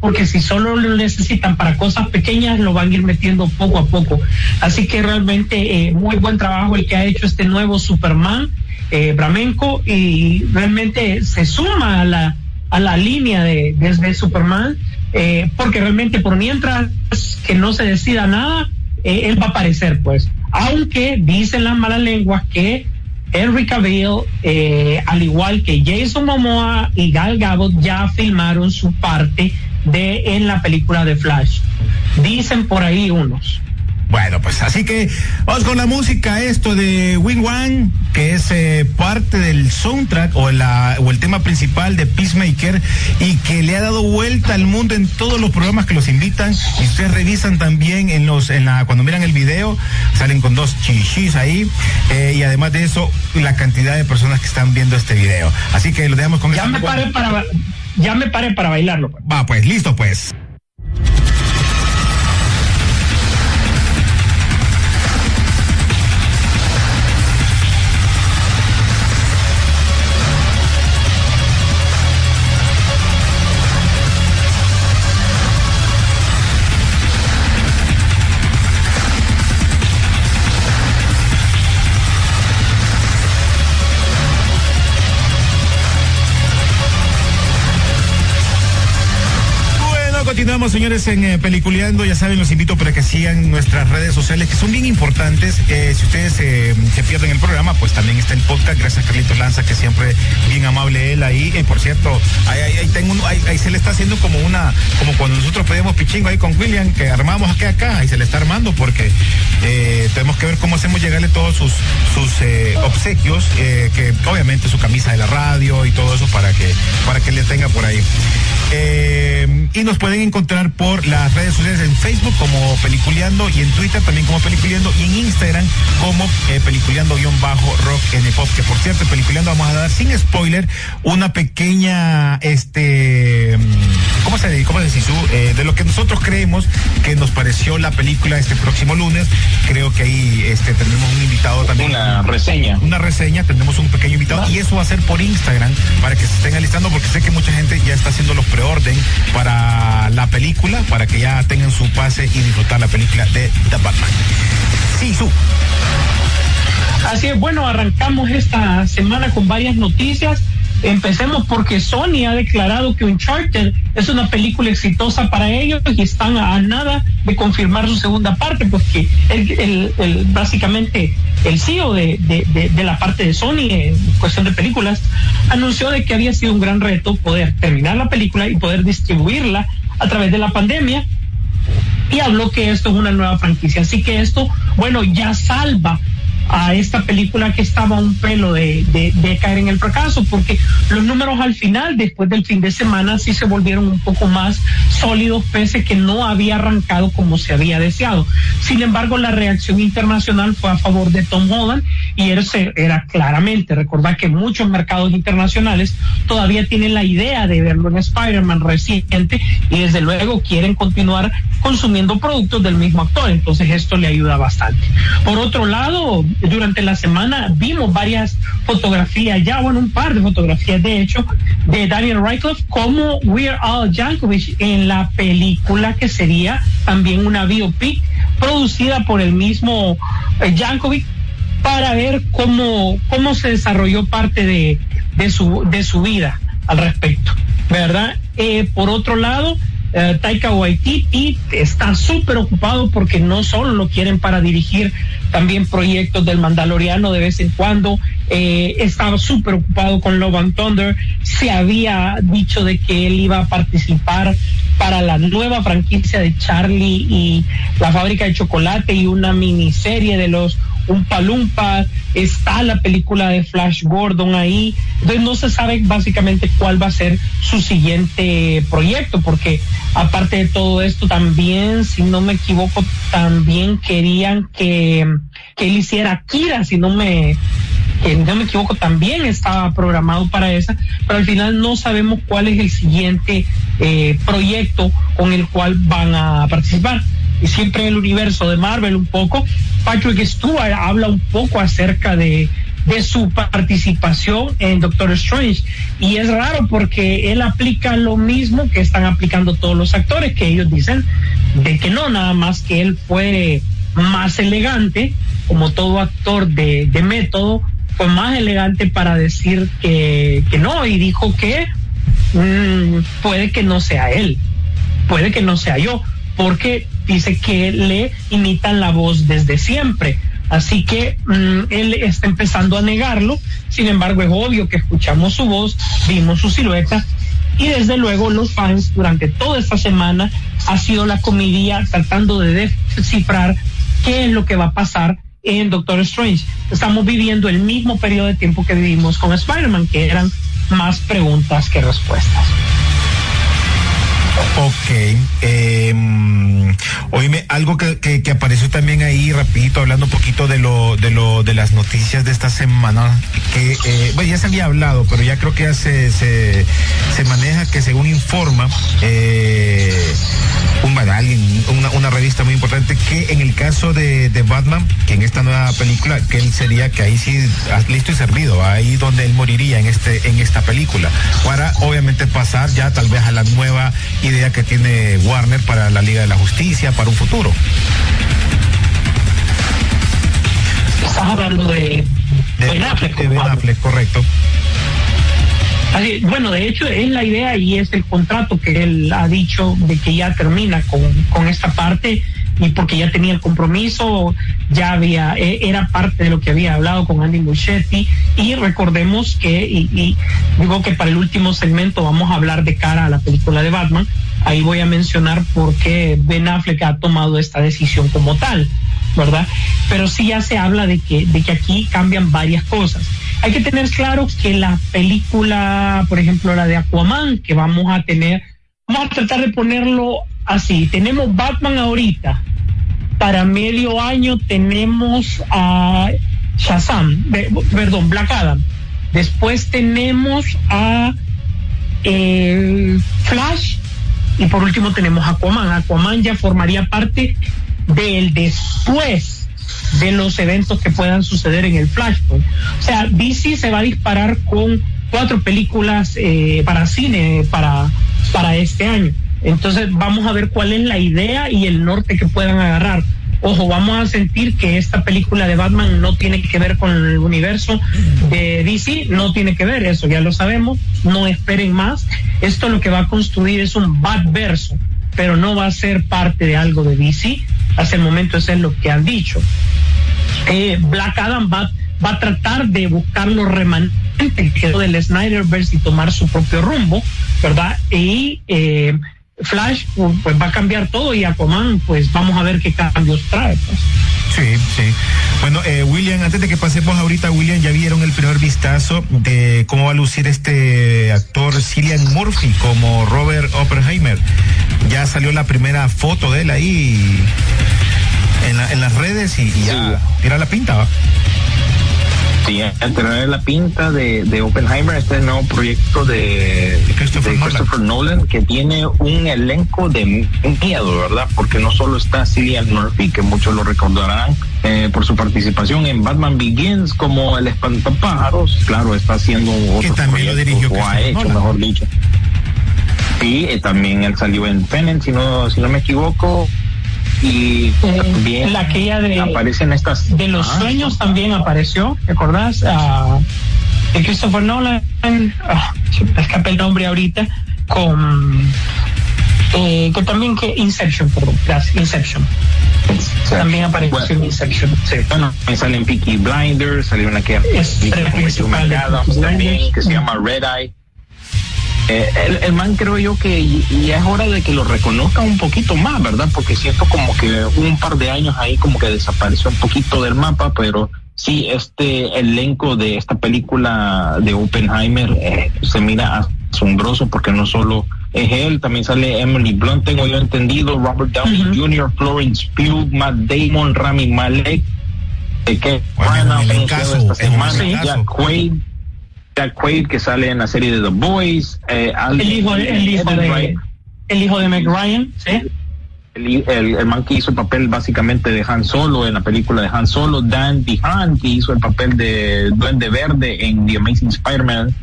porque si solo lo necesitan para cosas pequeñas, lo van a ir metiendo poco a poco. Así que realmente eh, muy buen trabajo el que ha hecho este nuevo Superman, eh, Bramenco, y realmente se suma a la, a la línea de, desde Superman eh, porque realmente por mientras que no se decida nada, eh, él va a aparecer, pues. Aunque dicen las malas lenguas que Henry Cavill, eh, al igual que Jason Momoa y Gal Gadot, ya filmaron su parte de en la película de Flash. Dicen por ahí unos. Bueno, pues así que vamos con la música, esto de Wing Wang, que es eh, parte del soundtrack o, la, o el tema principal de Peacemaker y que le ha dado vuelta al mundo en todos los programas que los invitan. Y ustedes revisan también en los, en la, cuando miran el video, salen con dos chichis ahí. Eh, y además de eso, la cantidad de personas que están viendo este video. Así que lo dejamos con Ya me paré para, ya me paré para bailarlo. Pues. Va, pues, listo pues. Continuamos, señores, en eh, Peliculeando. Ya saben, los invito para que sigan nuestras redes sociales, que son bien importantes. Eh, si ustedes eh, se pierden el programa, pues también está el podcast. Gracias Carlitos Lanza, que siempre bien amable él ahí. por cierto, ahí, tengo ahí, se le está haciendo como una, como cuando nosotros pedimos pichingo ahí con William, que armamos acá, acá, ahí se le está armando, porque tenemos que ver cómo hacemos llegarle todos sus, sus obsequios, que obviamente su camisa de la radio y todo eso para que, para que le tenga por ahí. Y nos pueden encontrar por las redes sociales en Facebook como Peliculeando y en Twitter también como Peliculeando y en Instagram como eh, Peliculeando-Rock en Pop. Que por cierto, Peliculeando vamos a dar sin spoiler una pequeña, este, ¿cómo se dice? ¿Cómo se dice? Eh, de lo que nosotros creemos que nos pareció la película este próximo lunes. Creo que ahí este, tendremos un invitado también. Una reseña. Una reseña, tendremos un pequeño invitado y eso va a ser por Instagram para que se estén alistando porque sé que mucha gente ya está haciendo los preorden para la película para que ya tengan su pase y disfrutar la película de The Batman. Sí, su. Así es, bueno, arrancamos esta semana con varias noticias. Empecemos porque Sony ha declarado que Uncharted es una película exitosa para ellos y están a, nada de confirmar su segunda parte, porque el, el, básicamente el CEO de, de, la parte de Sony en cuestión de películas anunció de que había sido un gran reto poder terminar la película y poder distribuirla a través de la pandemia y habló que esto es una nueva franquicia. Así que esto, bueno, ya salva a esta película que estaba un pelo de, de, caer en el fracaso, porque los números al final, después del fin de semana, sí se volvieron un poco más sólidos, pese que no había arrancado como se había deseado. Sin embargo, la reacción internacional fue a favor de Tom Holland y era, era claramente, recordar que muchos mercados internacionales todavía tienen la idea de verlo en Spider-Man reciente y desde luego quieren continuar consumiendo productos del mismo actor, entonces esto le ayuda bastante. Por otro lado, durante la semana vimos varias fotografías, ya bueno, un par de fotografías de hecho, de Daniel Radcliffe como We're All Jankovic en la película que sería también una biopic producida por el mismo eh, Jankovic para ver cómo, cómo se desarrolló parte de, de, su, de su vida al respecto, ¿verdad? Eh, por otro lado, eh, Taika Waititi está súper ocupado porque no solo lo quieren para dirigir también proyectos del Mandaloriano de vez en cuando. Eh, estaba súper ocupado con Love and Thunder. Se había dicho de que él iba a participar para la nueva franquicia de Charlie y la fábrica de chocolate y una miniserie de los un palumpa, está la película de Flash Gordon ahí, entonces no se sabe básicamente cuál va a ser su siguiente proyecto, porque aparte de todo esto también, si no me equivoco, también querían que, que él hiciera Kira, si no me, no me equivoco, también estaba programado para esa, pero al final no sabemos cuál es el siguiente eh, proyecto con el cual van a participar siempre el universo de Marvel un poco. Patrick Stewart habla un poco acerca de, de su participación en Doctor Strange. Y es raro porque él aplica lo mismo que están aplicando todos los actores, que ellos dicen de que no, nada más que él fue más elegante, como todo actor de, de método, fue más elegante para decir que, que no, y dijo que mmm, puede que no sea él, puede que no sea yo, porque dice que le imitan la voz desde siempre. Así que mmm, él está empezando a negarlo, sin embargo es obvio que escuchamos su voz, vimos su silueta y desde luego los fans durante toda esta semana ha sido la comedia tratando de descifrar qué es lo que va a pasar en Doctor Strange. Estamos viviendo el mismo periodo de tiempo que vivimos con Spider-Man, que eran más preguntas que respuestas. Ok. Eh, oíme, algo que, que, apareció también ahí, rapidito, hablando un poquito de lo, de lo, de las noticias de esta semana, que, eh, bueno, ya se había hablado, pero ya creo que ya se, se, maneja que según informa, eh, un, alguien, una, una, revista muy importante, que en el caso de, de, Batman, que en esta nueva película, que él sería que ahí sí, listo y servido, ahí donde él moriría en este, en esta película, para obviamente pasar ya tal vez a la nueva idea que tiene Warner para la Liga de la Justicia, para un futuro. Estás hablando de, de Ben Affleck. De Ben Affleck, correcto. Así, bueno, de hecho es la idea y es el contrato que él ha dicho de que ya termina con, con esta parte y porque ya tenía el compromiso, ya había, era parte de lo que había hablado con Andy Muschietti y recordemos que, y, y, digo que para el último segmento vamos a hablar de cara a la película de Batman, ahí voy a mencionar por qué Ben Affleck ha tomado esta decisión como tal, ¿verdad? Pero sí ya se habla de que, de que aquí cambian varias cosas. Hay que tener claro que la película, por ejemplo, la de Aquaman, que vamos a tener, vamos a tratar de ponerlo así, tenemos Batman ahorita, para medio año tenemos a Shazam, perdón, Black Adam, después tenemos a eh, Flash y por último tenemos Aquaman. Aquaman ya formaría parte del después de los eventos que puedan suceder en el Flashpoint. O sea, DC se va a disparar con cuatro películas eh, para cine para, para este año. Entonces vamos a ver cuál es la idea y el norte que puedan agarrar. Ojo, vamos a sentir que esta película de Batman no tiene que ver con el universo de DC, no tiene que ver, eso ya lo sabemos, no esperen más. Esto lo que va a construir es un Batverso, pero no va a ser parte de algo de DC. Hasta el momento eso es lo que han dicho. Eh, Black Adam va, va a tratar de buscar los remanentes del Snyderverse y tomar su propio rumbo, ¿verdad? Y eh, Flash pues va a cambiar todo y Aquaman pues vamos a ver qué cambios trae pues. Sí, sí. Bueno, eh, William, antes de que pasemos ahorita, William, ya vieron el primer vistazo de cómo va a lucir este actor Cillian Murphy como Robert Oppenheimer. Ya salió la primera foto de él ahí en, la, en las redes y, y ya sí. tira la pinta. ¿va? Sí, tener la pinta de, de, Oppenheimer, este nuevo proyecto de, de Christopher, de Christopher Nolan. Nolan. que tiene un elenco de miedo, ¿verdad? Porque no solo está Cillian Murphy, que muchos lo recordarán eh, por su participación en Batman Begins como el espantapájaros, claro, está haciendo que otro también lo dirigió o ha hecho, Nolan. mejor dicho. Sí, eh, también él salió en Tenet, si no, si no me equivoco, y también eh, la aquella de aparecen estas de los ah, sueños también apareció ¿recordás? Uh, de Christopher Nolan uh, escapé el nombre ahorita con Eh, que también que Inception, perdón, gracias, Inception. También apareció bueno, en Inception. Sí. Bueno, me salen Peaky Blinders, salió una que es también, que se llama Red Eye. Eh, el, el, man creo yo que ya es hora de que lo reconozca un poquito más, ¿verdad? Porque siento como que un par de años ahí como que desapareció un poquito del mapa, pero sí, este elenco de esta película de Oppenheimer eh, se mira asombroso porque no solo es él, también sale Emily Blunt, tengo yo entendido, Robert Downey uh -huh. Jr., Florence Pugh, Matt Damon, Rami Malek, eh, que bueno, el caso, esta semana, Jack Quaid, Jack Quaid que sale en la serie de The Boys, eh, el hijo, el hijo de, el hijo de Meg Ryan, ¿sí? El, el, el, man que hizo el papel básicamente de Han Solo en la película de Han Solo, Dan DeHaan que hizo el papel de Duende Verde en The Amazing Spider-Man,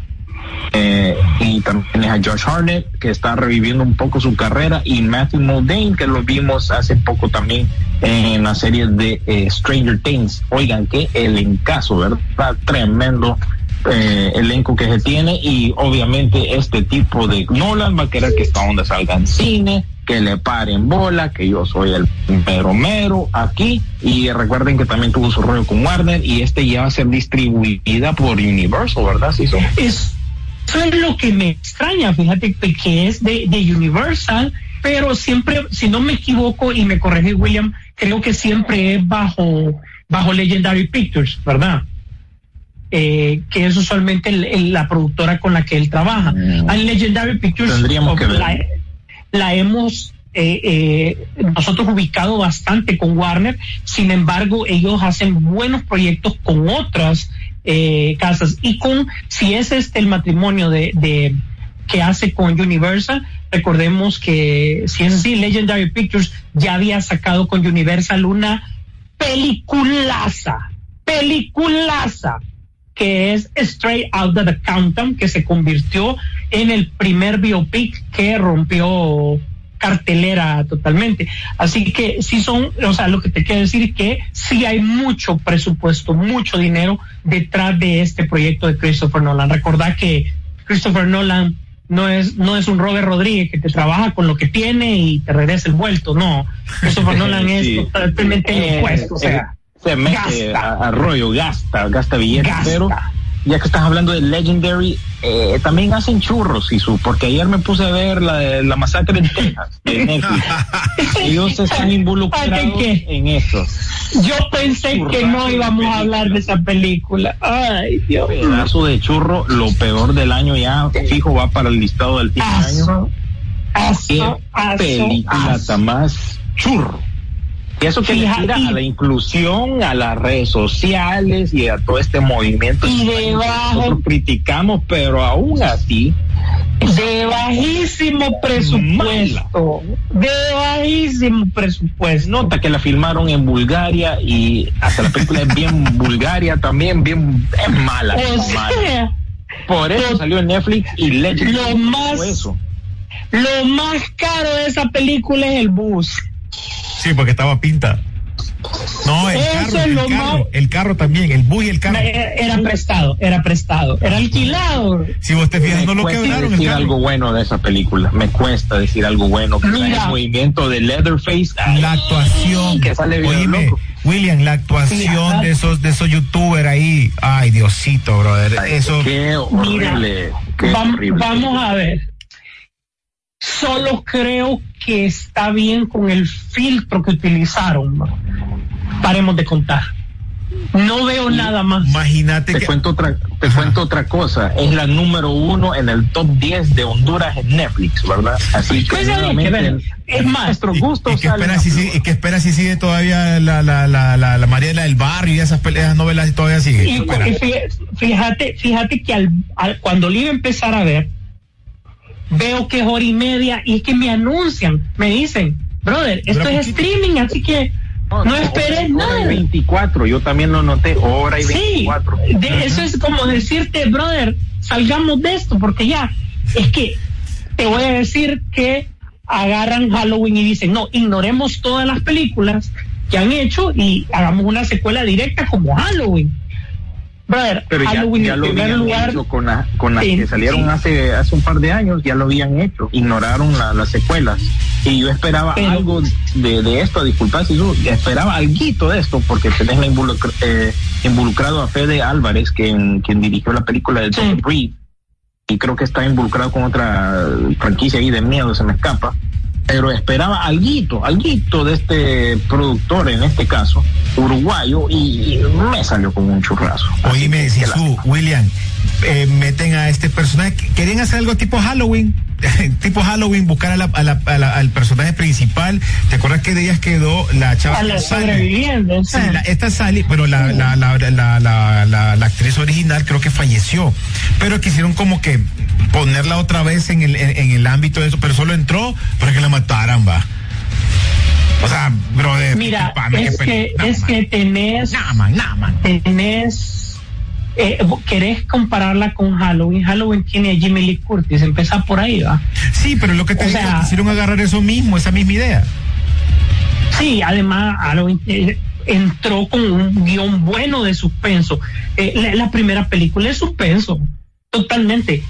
eh, y también es a Josh Harnett que está reviviendo un poco su carrera y Matthew Modine que lo vimos hace poco también en la serie de eh, Stranger Things. Oigan, que elencazo, ¿verdad? Tremendo eh, elenco que se tiene y obviamente este tipo de Nolan va a querer que esta onda salga en cine, que le paren bola, que yo soy el mero mero aquí y recuerden que también tuvo su rollo con Warner y este ya va a ser distribuida por Universal, ¿verdad? Sí, son. Es, eso es lo que me extraña, fíjate que es de, de Universal, pero siempre, si no me equivoco y me corrige William, creo que siempre es bajo, bajo Legendary Pictures, ¿verdad? Eh, que es usualmente el, el, la productora con la que él trabaja. Mm. En Legendary Pictures Tendríamos que ver. La, la, hemos eh, eh, nosotros ubicado bastante con Warner, sin embargo ellos hacen buenos proyectos con otras eh, casas y con si es este el matrimonio de, de que hace con Universal, recordemos que si es así, Legendary Pictures ya había sacado con Universal una peliculaza, peliculaza que es Straight Out of the Countdown, que se convirtió en el primer biopic que rompió cartelera totalmente. Así que sí son, o sea, lo que te quiero decir es que sí hay mucho presupuesto, mucho dinero detrás de este proyecto de Christopher Nolan. Recordad que Christopher Nolan no es, no es un Robert Rodríguez que te trabaja con lo que tiene y te regresa el vuelto, no. Christopher Nolan Sí. es totalmente Eh, impuesto, o sea. Se mete Gasta. a, a rollo, gasta, gasta billetes, Gasta. pero ya que estás hablando de Legendary, eh, también hacen churros, y su, porque ayer me puse a ver la, la masacre en Texas, de Netflix. Ellos están involucrados ¿Saben qué? en eso. Yo pensé que no íbamos a hablar de esa película. Ay, Dios. Pedazo de churro, lo peor del año ya, fijo, va para el listado del año. Aso, Qué aso, aso, película tan más churro. Y eso que tira a la inclusión, a las redes sociales y a todo este movimiento. Y que debajo- Nosotros criticamos, pero aún así, De bajísimo presupuesto. De bajísimo presupuesto. nota que la filmaron en Bulgaria y hasta la película es bien bulgaria también, bien, es mala. O es mala. Por eso lo- salió en Netflix y Legend. lo más- eso. lo más caro de esa película es el bus. Sí, porque estaba pinta. No, el Eso carro, es el lo carro, más- el carro también, el bus y el carro. Era, era prestado, era prestado, era alquilado. Si vos te fijas, no me lo cuesta quebraron el decir carro. algo bueno de esa película. Me cuesta decir algo bueno. Que Mira. el movimiento de Leatherface. ay, La actuación, que sale bien oíme, loco. William, la actuación Mira. de esos de esos youtubers ahí, ay Diosito, brother, Ay, eso Qué horrible. qué Vam- horrible. vamos a ver. Solo creo que está bien con el filtro que utilizaron. Paremos de contar. No veo nada más. imagínate Te que cuento otra, te cuento otra cosa. Es la número uno en el top 10 de Honduras en Netflix, ¿verdad? Así que Pues nuevamente, ven, es más, nuestros y, gustos y que espera si sigue, y que espera si sigue todavía la la la la, la Mariela del barrio y esas peleas novelas y todavía sigue. Y, y fíjate, fíjate que al, al- cuando le iba a empezar a ver, veo que es hora y media y es que me anuncian, me dicen, brother, esto es poquito. streaming, así que no, esperes hora y nada. 24, yo también lo noté, hora y Sí, 24. de- eso es como decirte, brother, salgamos de esto, porque ya, es que te voy a decir que agarran Halloween y dicen, no, ignoremos todas las películas que han hecho y hagamos una secuela directa como Halloween. Pero ya, ya lo habían lugar, hecho con, con las que salieron hace hace un par de años, ya lo habían hecho, ignoraron las secuelas. Y yo esperaba algo de, de esto, disculpa si yo esperaba algo de esto, porque tenés la eh, involucrado a Fede Álvarez, quien, quien dirigió la película de Tom Reed, y creo que está involucrado con otra franquicia ahí de miedo, se me escapa pero esperaba alguito, alguito de este productor, en este caso, uruguayo, y, me salió como un churrazo. Oíme, tú, William, eh, meten a este personaje, ¿querían hacer algo tipo Halloween? tipo Halloween, buscar al personaje principal. ¿Te acuerdas que de ellas quedó la chava? la sobreviviente. Sí, esta Sally, bueno, la, la, la, actriz original creo que falleció, pero quisieron como que ponerla otra vez en el, en, el ámbito de eso, pero solo entró para que la mataran, va. O sea, brother. Mira, es, que, es que tenés. Tenés eh, querés compararla con Halloween, Halloween tiene a Jimmy Lee Curtis, empieza por ahí, ¿va? Sí, pero lo que te digo, quisieron agarrar eso mismo, esa misma idea. Sí, además Halloween eh, entró con un guion bueno de suspenso. Eh, la, primera película es suspenso, totalmente.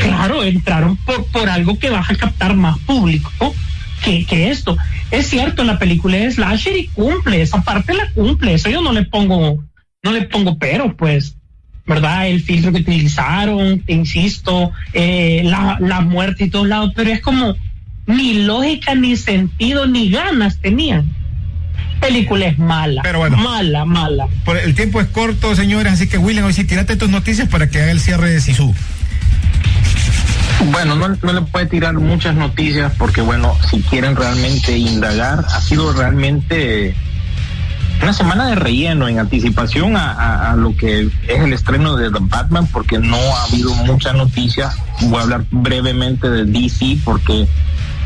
Claro, entraron por, por algo que va a captar más público que, que esto. Es cierto, la película es slasher y cumple, esa parte la cumple, eso yo no le pongo, no le pongo pero, pues. ¿Verdad? El filtro que utilizaron, te insisto, eh, la, la muerte y todos lados, pero es como ni lógica, ni sentido, ni ganas tenían. Película es mala. Pero bueno. Mala, mala. Por el tiempo es corto, señores, así que William, hoy sí, tírate tus noticias para que haga el cierre de Sisu. Bueno, no, no, le puede tirar muchas noticias porque, bueno, si quieren realmente indagar, ha sido realmente una semana de relleno en anticipación a, lo que es el estreno de The Batman porque no ha habido muchas noticias. Voy a hablar brevemente de DC porque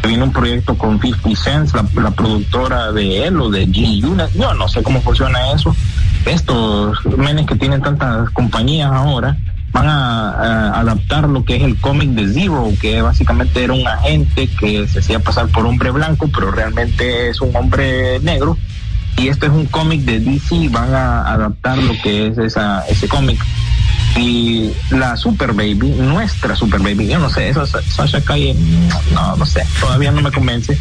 viene un proyecto con 50 Cent, la, productora de él o de G Unit. Yo no sé cómo funciona eso. Estos menes que tienen tantas compañías ahora van a, adaptar lo que es el cómic de Zero, que básicamente era un agente que se hacía pasar por hombre blanco, pero realmente es un hombre negro y este es un cómic de DC, van a adaptar lo que es esa, ese cómic. Y la Super Baby, nuestra Super Baby, yo no sé, esa Sasha Calle, no, no sé, todavía no me convence.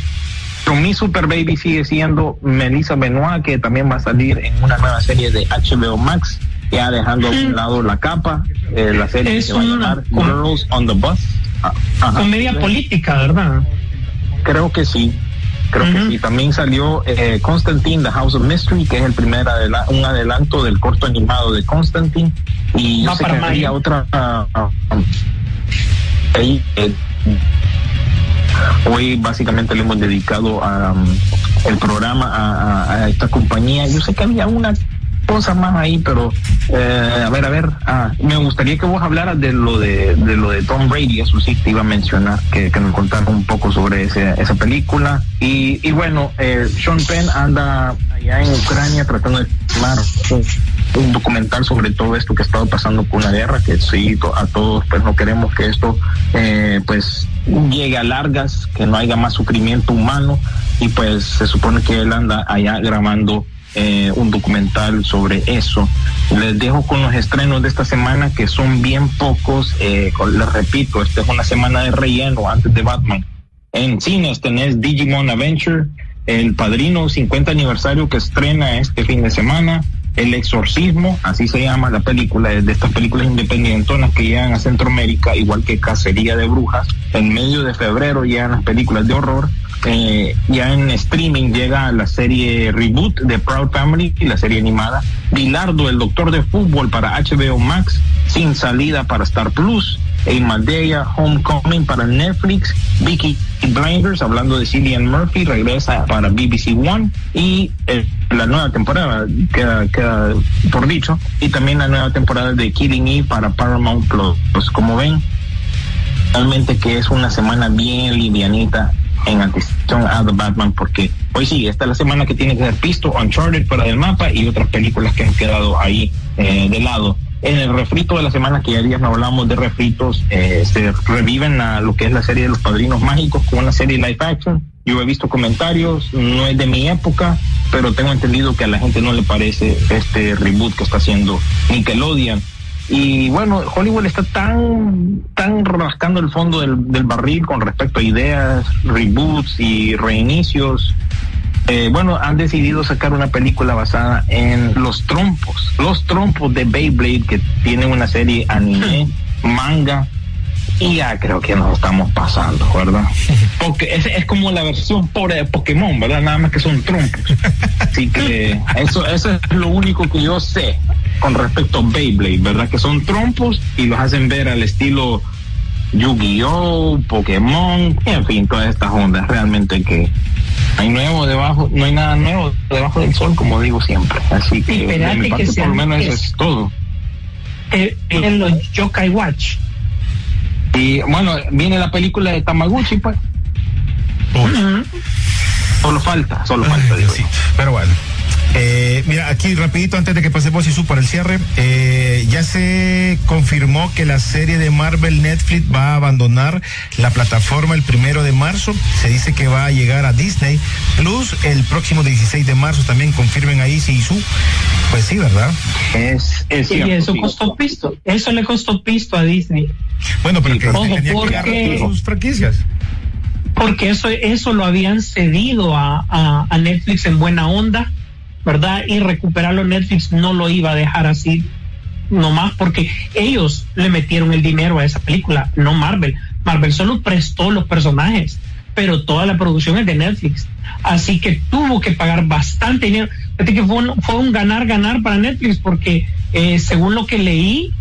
Pero mi Super Baby sigue siendo Melissa Benoit, que también va a salir en una nueva serie de HBO Max, ya dejando a un lado la capa, eh, la serie es que va a llamar Girls on the Bus. Ah, comedia política, ¿verdad? Creo que sí. Creo que sí. También salió eh, Constantine, The House of Mystery, que es el primer un adelanto del corto animado de Constantine. Y yo sé que había otra. Uh, ahí, eh, hoy básicamente le hemos dedicado a, um, el programa a, esta compañía. Yo sé que había una cosas más ahí, pero eh, a ver, a ver, ah, me gustaría que vos hablaras de lo de, de lo de Tom Brady, eso sí te iba a mencionar, que, que nos contaras un poco sobre ese, esa película. Y, y bueno, eh, Sean Penn anda allá en Ucrania tratando de filmar un, documental sobre todo esto que ha estado pasando con la guerra, que sí, a todos pues no queremos que esto eh, pues llegue a largas, que no haya más sufrimiento humano y pues se supone que él anda allá grabando eh, un documental sobre eso. Les dejo con los estrenos de esta semana que son bien pocos. Eh, les repito, esta es una semana de relleno antes de Batman. En cines tenés Digimon Adventure, El Padrino 50 aniversario que estrena este fin de semana. El Exorcismo, así se llama la película, de estas películas independientonas que llegan a Centroamérica, igual que Cacería de Brujas. En medio de febrero llegan las películas de horror. Eh, ya en streaming llega la serie Reboot de Proud Family y la serie animada. Bilardo, el doctor de fútbol para HBO Max, sin salida para Star Plus. El Madea, Homecoming para Netflix. Vicky Blinders, hablando de Cillian Murphy, regresa para BBC One. Y eh, la nueva temporada, queda, queda por dicho. Y también la nueva temporada de Killing Eve para Paramount Plus. Pues como ven, realmente que es una semana bien livianita en anticipación a The Batman porque hoy sí, esta es la semana que tiene que ser visto Uncharted fuera del mapa y otras películas que han quedado ahí eh, de lado. En el refrito de la semana, que ya días no hablamos de refritos, eh, se reviven a lo que es la serie de los padrinos mágicos con una serie live action. Yo he visto comentarios, no es de mi época, pero tengo entendido que a la gente no le parece este reboot que está haciendo Nickelodeon Y bueno, Hollywood está tan, tan rascando el fondo del, del barril con respecto a ideas, reboots y reinicios. Eh, bueno, han decidido sacar una película basada en los trompos, los trompos de Beyblade que tienen una serie anime, manga, y ya creo que nos estamos pasando, ¿verdad? Porque es, es como la versión pobre de Pokémon, ¿verdad? Nada más que son trompos. Así que eso, eso es lo único que yo sé con respecto a Beyblade, ¿verdad? Que son trompos y los hacen ver al estilo Yu-Gi-Oh, Pokémon, en fin, todas estas ondas. Realmente que hay nuevo debajo, no hay nada nuevo debajo del sol, como digo siempre. Así que, de mi parte, por lo menos eso es todo. Eh, en los Yokai Watch. Y bueno, viene la película de Tamaguchi, pues. Solo falta, solo falta, digo. Sí, pero bueno. Eh, mira, aquí rapidito antes de que pasemos y para el cierre, eh, ya se confirmó que la serie de Marvel Netflix va a abandonar la plataforma el primero de marzo. Se dice que va a llegar a Disney Plus el próximo 16 de marzo. También confirmen ahí si su. Pues sí, ¿verdad? Es, es Y cierto, eso sí. costó pisto. Eso le costó pisto a Disney. Bueno, pero que Ojo, tenía que porque- agarrar sus franquicias. porque eso, eso lo habían cedido a, a, a Netflix en buena onda, ¿verdad? Y recuperarlo Netflix no lo iba a dejar así nomás porque ellos le metieron el dinero a esa película, no Marvel. Marvel solo prestó los personajes, pero toda la producción es de Netflix. Así que tuvo que pagar bastante dinero. Fíjate que fue un, fue un ganar-ganar para Netflix porque eh, según lo que leí,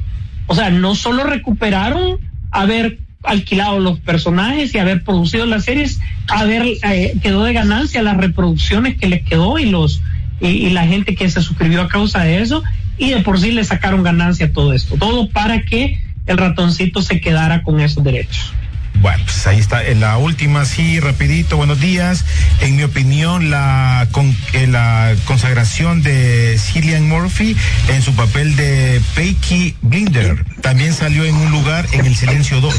o sea, no solo recuperaron haber alquilado los personajes y haber producido las series, haber eh, quedó de ganancia las reproducciones que les quedó y los y, la gente que se suscribió a causa de eso y de por sí le sacaron ganancia a todo esto, todo para que el ratoncito se quedara con esos derechos. Bueno, pues ahí está. En la última, sí, rapidito, buenos días. En mi opinión, la, con, eh, la consagración de Cillian Murphy en su papel de Peaky Blinder también salió en un lugar en El Silencio 2.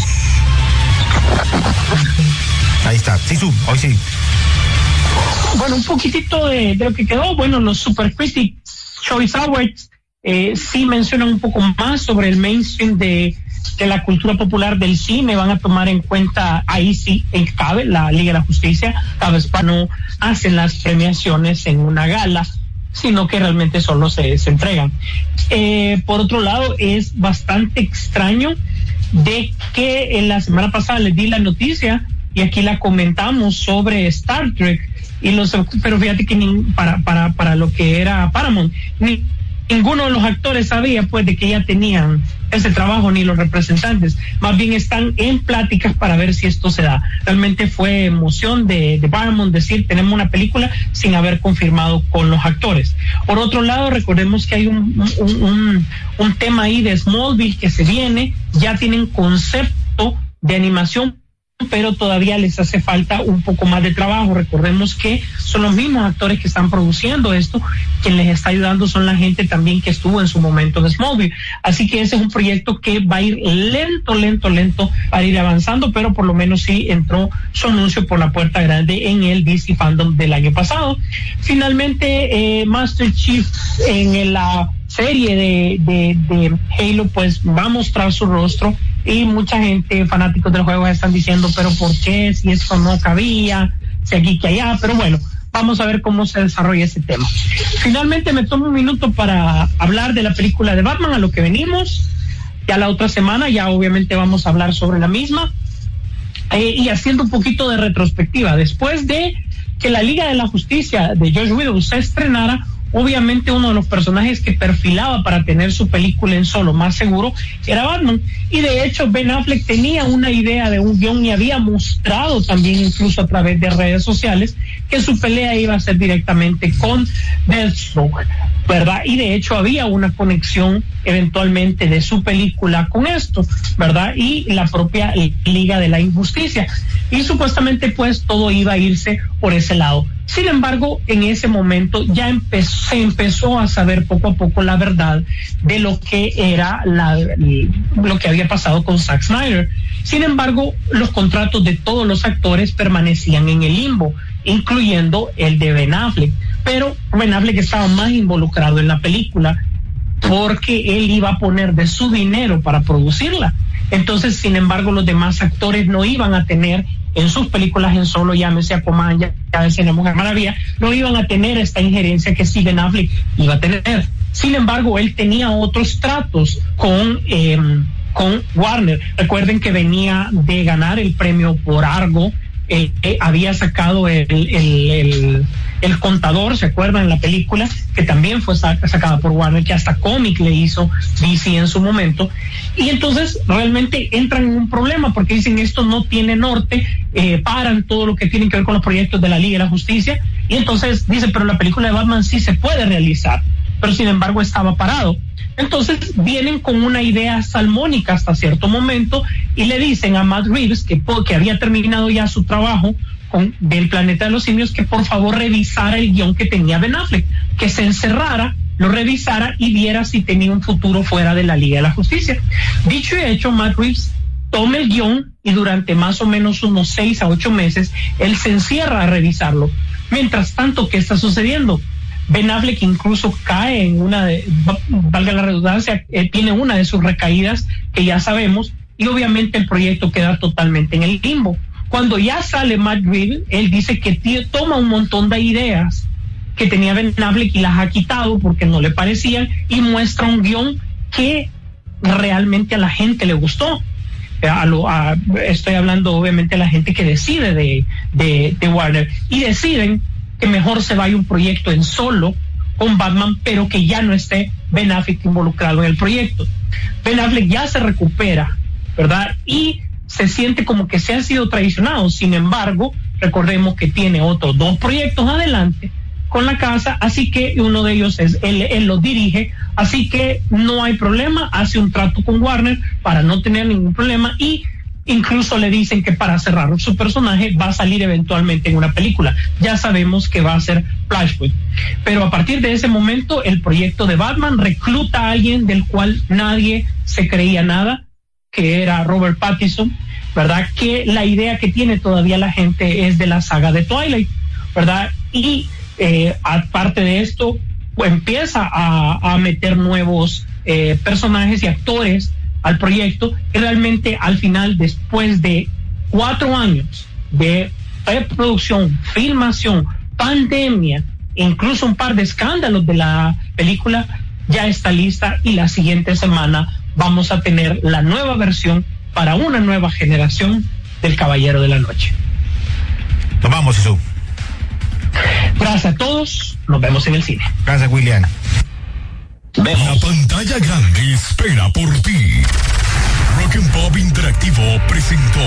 Ahí está. Sí, su, hoy sí. Bueno, un poquitito de, lo que quedó. Bueno, los Super Critics Choice Awards eh, sí mencionan un poco más sobre el mainstream de, la cultura popular del cine. Van a tomar en cuenta, ahí sí en cabe, la Liga de la Justicia. Cada no hacen las premiaciones en una gala sino que realmente solo se, se entregan. Eh, por otro lado, es bastante extraño de que en la semana pasada les di la noticia y aquí la comentamos sobre Star Trek y los pero fíjate que ni, para, para, para lo que era Paramount ni, ninguno de los actores sabía pues de que ya tenían ese trabajo ni los representantes. Más bien están en pláticas para ver si esto se da. Realmente fue emoción de, de Paramount decir tenemos una película sin haber confirmado con los actores por otro lado recordemos que hay un, un, un, un tema ahí de Smallville que se viene ya tienen concepto de animación pero todavía les hace falta un poco más de trabajo. Recordemos que son los mismos actores que están produciendo esto, quien les está ayudando son la gente también que estuvo en su momento de Smallville. Así que ese es un proyecto que va a ir lento, lento, lento para ir avanzando, pero por lo menos sí entró su anuncio por la puerta grande en el DC Fandom del año pasado. Finalmente, eh, Master Chief en la serie de, de, de, Halo pues va a mostrar su rostro y mucha gente fanáticos del juego están diciendo pero por qué si esto no cabía si aquí que allá pero bueno vamos a ver cómo se desarrolla ese tema. Finalmente me tomo un minuto para hablar de la película de Batman a lo que venimos. Ya la otra semana ya obviamente vamos a hablar sobre la misma. Eh, y haciendo un poquito de retrospectiva después de que la Liga de la Justicia de George Widow se estrenara obviamente uno de los personajes que perfilaba para tener su película en solo más seguro era Batman. Y de hecho Ben Affleck tenía una idea de un guion y había mostrado también incluso a través de redes sociales que su pelea iba a ser directamente con Deathstroke, ¿verdad? Y de hecho había una conexión eventualmente de su película con esto, ¿verdad? Y la propia Liga de la Injusticia. Y supuestamente pues todo iba a irse por ese lado. Sin embargo, en ese momento ya se empezó a saber poco a poco la verdad de lo que era la, lo que había pasado con Zack Snyder. Sin embargo, los contratos de todos los actores permanecían en el limbo, incluyendo el de Ben Affleck. Pero Ben Affleck estaba más involucrado en la película porque él iba a poner de su dinero para producirla. Entonces, sin embargo, los demás actores no iban a tener en sus películas en solo, llámese Aquaman, ya la Mujer Maravilla, no iban a tener esta injerencia que Steven Affleck iba a tener. Sin embargo, él tenía otros tratos con, em, con Warner. Recuerden que venía de ganar el premio por Argo, eh, eh, había sacado el, el, contador, ¿se acuerdan? La película, que también fue sacada por Warner, que hasta cómic le hizo DC en su momento. Y entonces realmente entran en un problema porque dicen esto no tiene norte, eh, paran todo lo que tiene que ver con los proyectos de la Liga de la Justicia. Y entonces dicen, pero la película de Batman sí se puede realizar, pero sin embargo estaba parado. Entonces vienen con una idea salmónica hasta cierto momento y le dicen a Matt Reeves, que, que había terminado ya su trabajo con, del planeta de los simios, que por favor revisara el guion que tenía Ben Affleck, que se encerrara, lo revisara y viera si tenía un futuro fuera de la Liga de la Justicia. Dicho y hecho, Matt Reeves toma el guion y durante más o menos unos seis a ocho meses él se encierra a revisarlo. Mientras tanto, ¿qué está sucediendo? Ben Affleck incluso cae en una de, valga la redundancia, eh, tiene una de sus recaídas que ya sabemos y obviamente el proyecto queda totalmente en el limbo. Cuando ya sale Matt Reeves, él dice que toma un montón de ideas que tenía Ben Affleck y las ha quitado porque no le parecían y muestra un guion que realmente a la gente le gustó. estoy hablando obviamente a la gente que decide de, de Warner y deciden que mejor se vaya un proyecto en solo con Batman, pero que ya no esté Ben Affleck involucrado en el proyecto. Ben Affleck ya se recupera, ¿verdad? Y se siente como que se ha sido traicionado. Sin embargo, recordemos que tiene otros dos proyectos adelante con la casa, así que uno de ellos es él, él lo dirige, así que no hay problema, hace un trato con Warner para no tener ningún problema y Incluso le dicen que para cerrar su personaje va a salir eventualmente en una película. Ya sabemos que va a ser Flashpoint. Pero a partir de ese momento, el proyecto de Batman recluta a alguien del cual nadie se creía nada, que era Robert Pattinson, ¿verdad? Que la idea que tiene todavía la gente es de la saga de Twilight, ¿verdad? Y eh, aparte de esto, empieza a, meter nuevos eh, personajes y actores al proyecto y realmente al final, después de cuatro años de preproducción, filmación, pandemia, incluso un par de escándalos de la película, ya está lista y la siguiente semana vamos a tener la nueva versión para una nueva generación del Caballero de la Noche. Nos vamos, Jesús. Gracias a todos, nos vemos en el cine. Gracias, William. La pantalla grande espera por ti. Rock and Pop Interactivo presentó.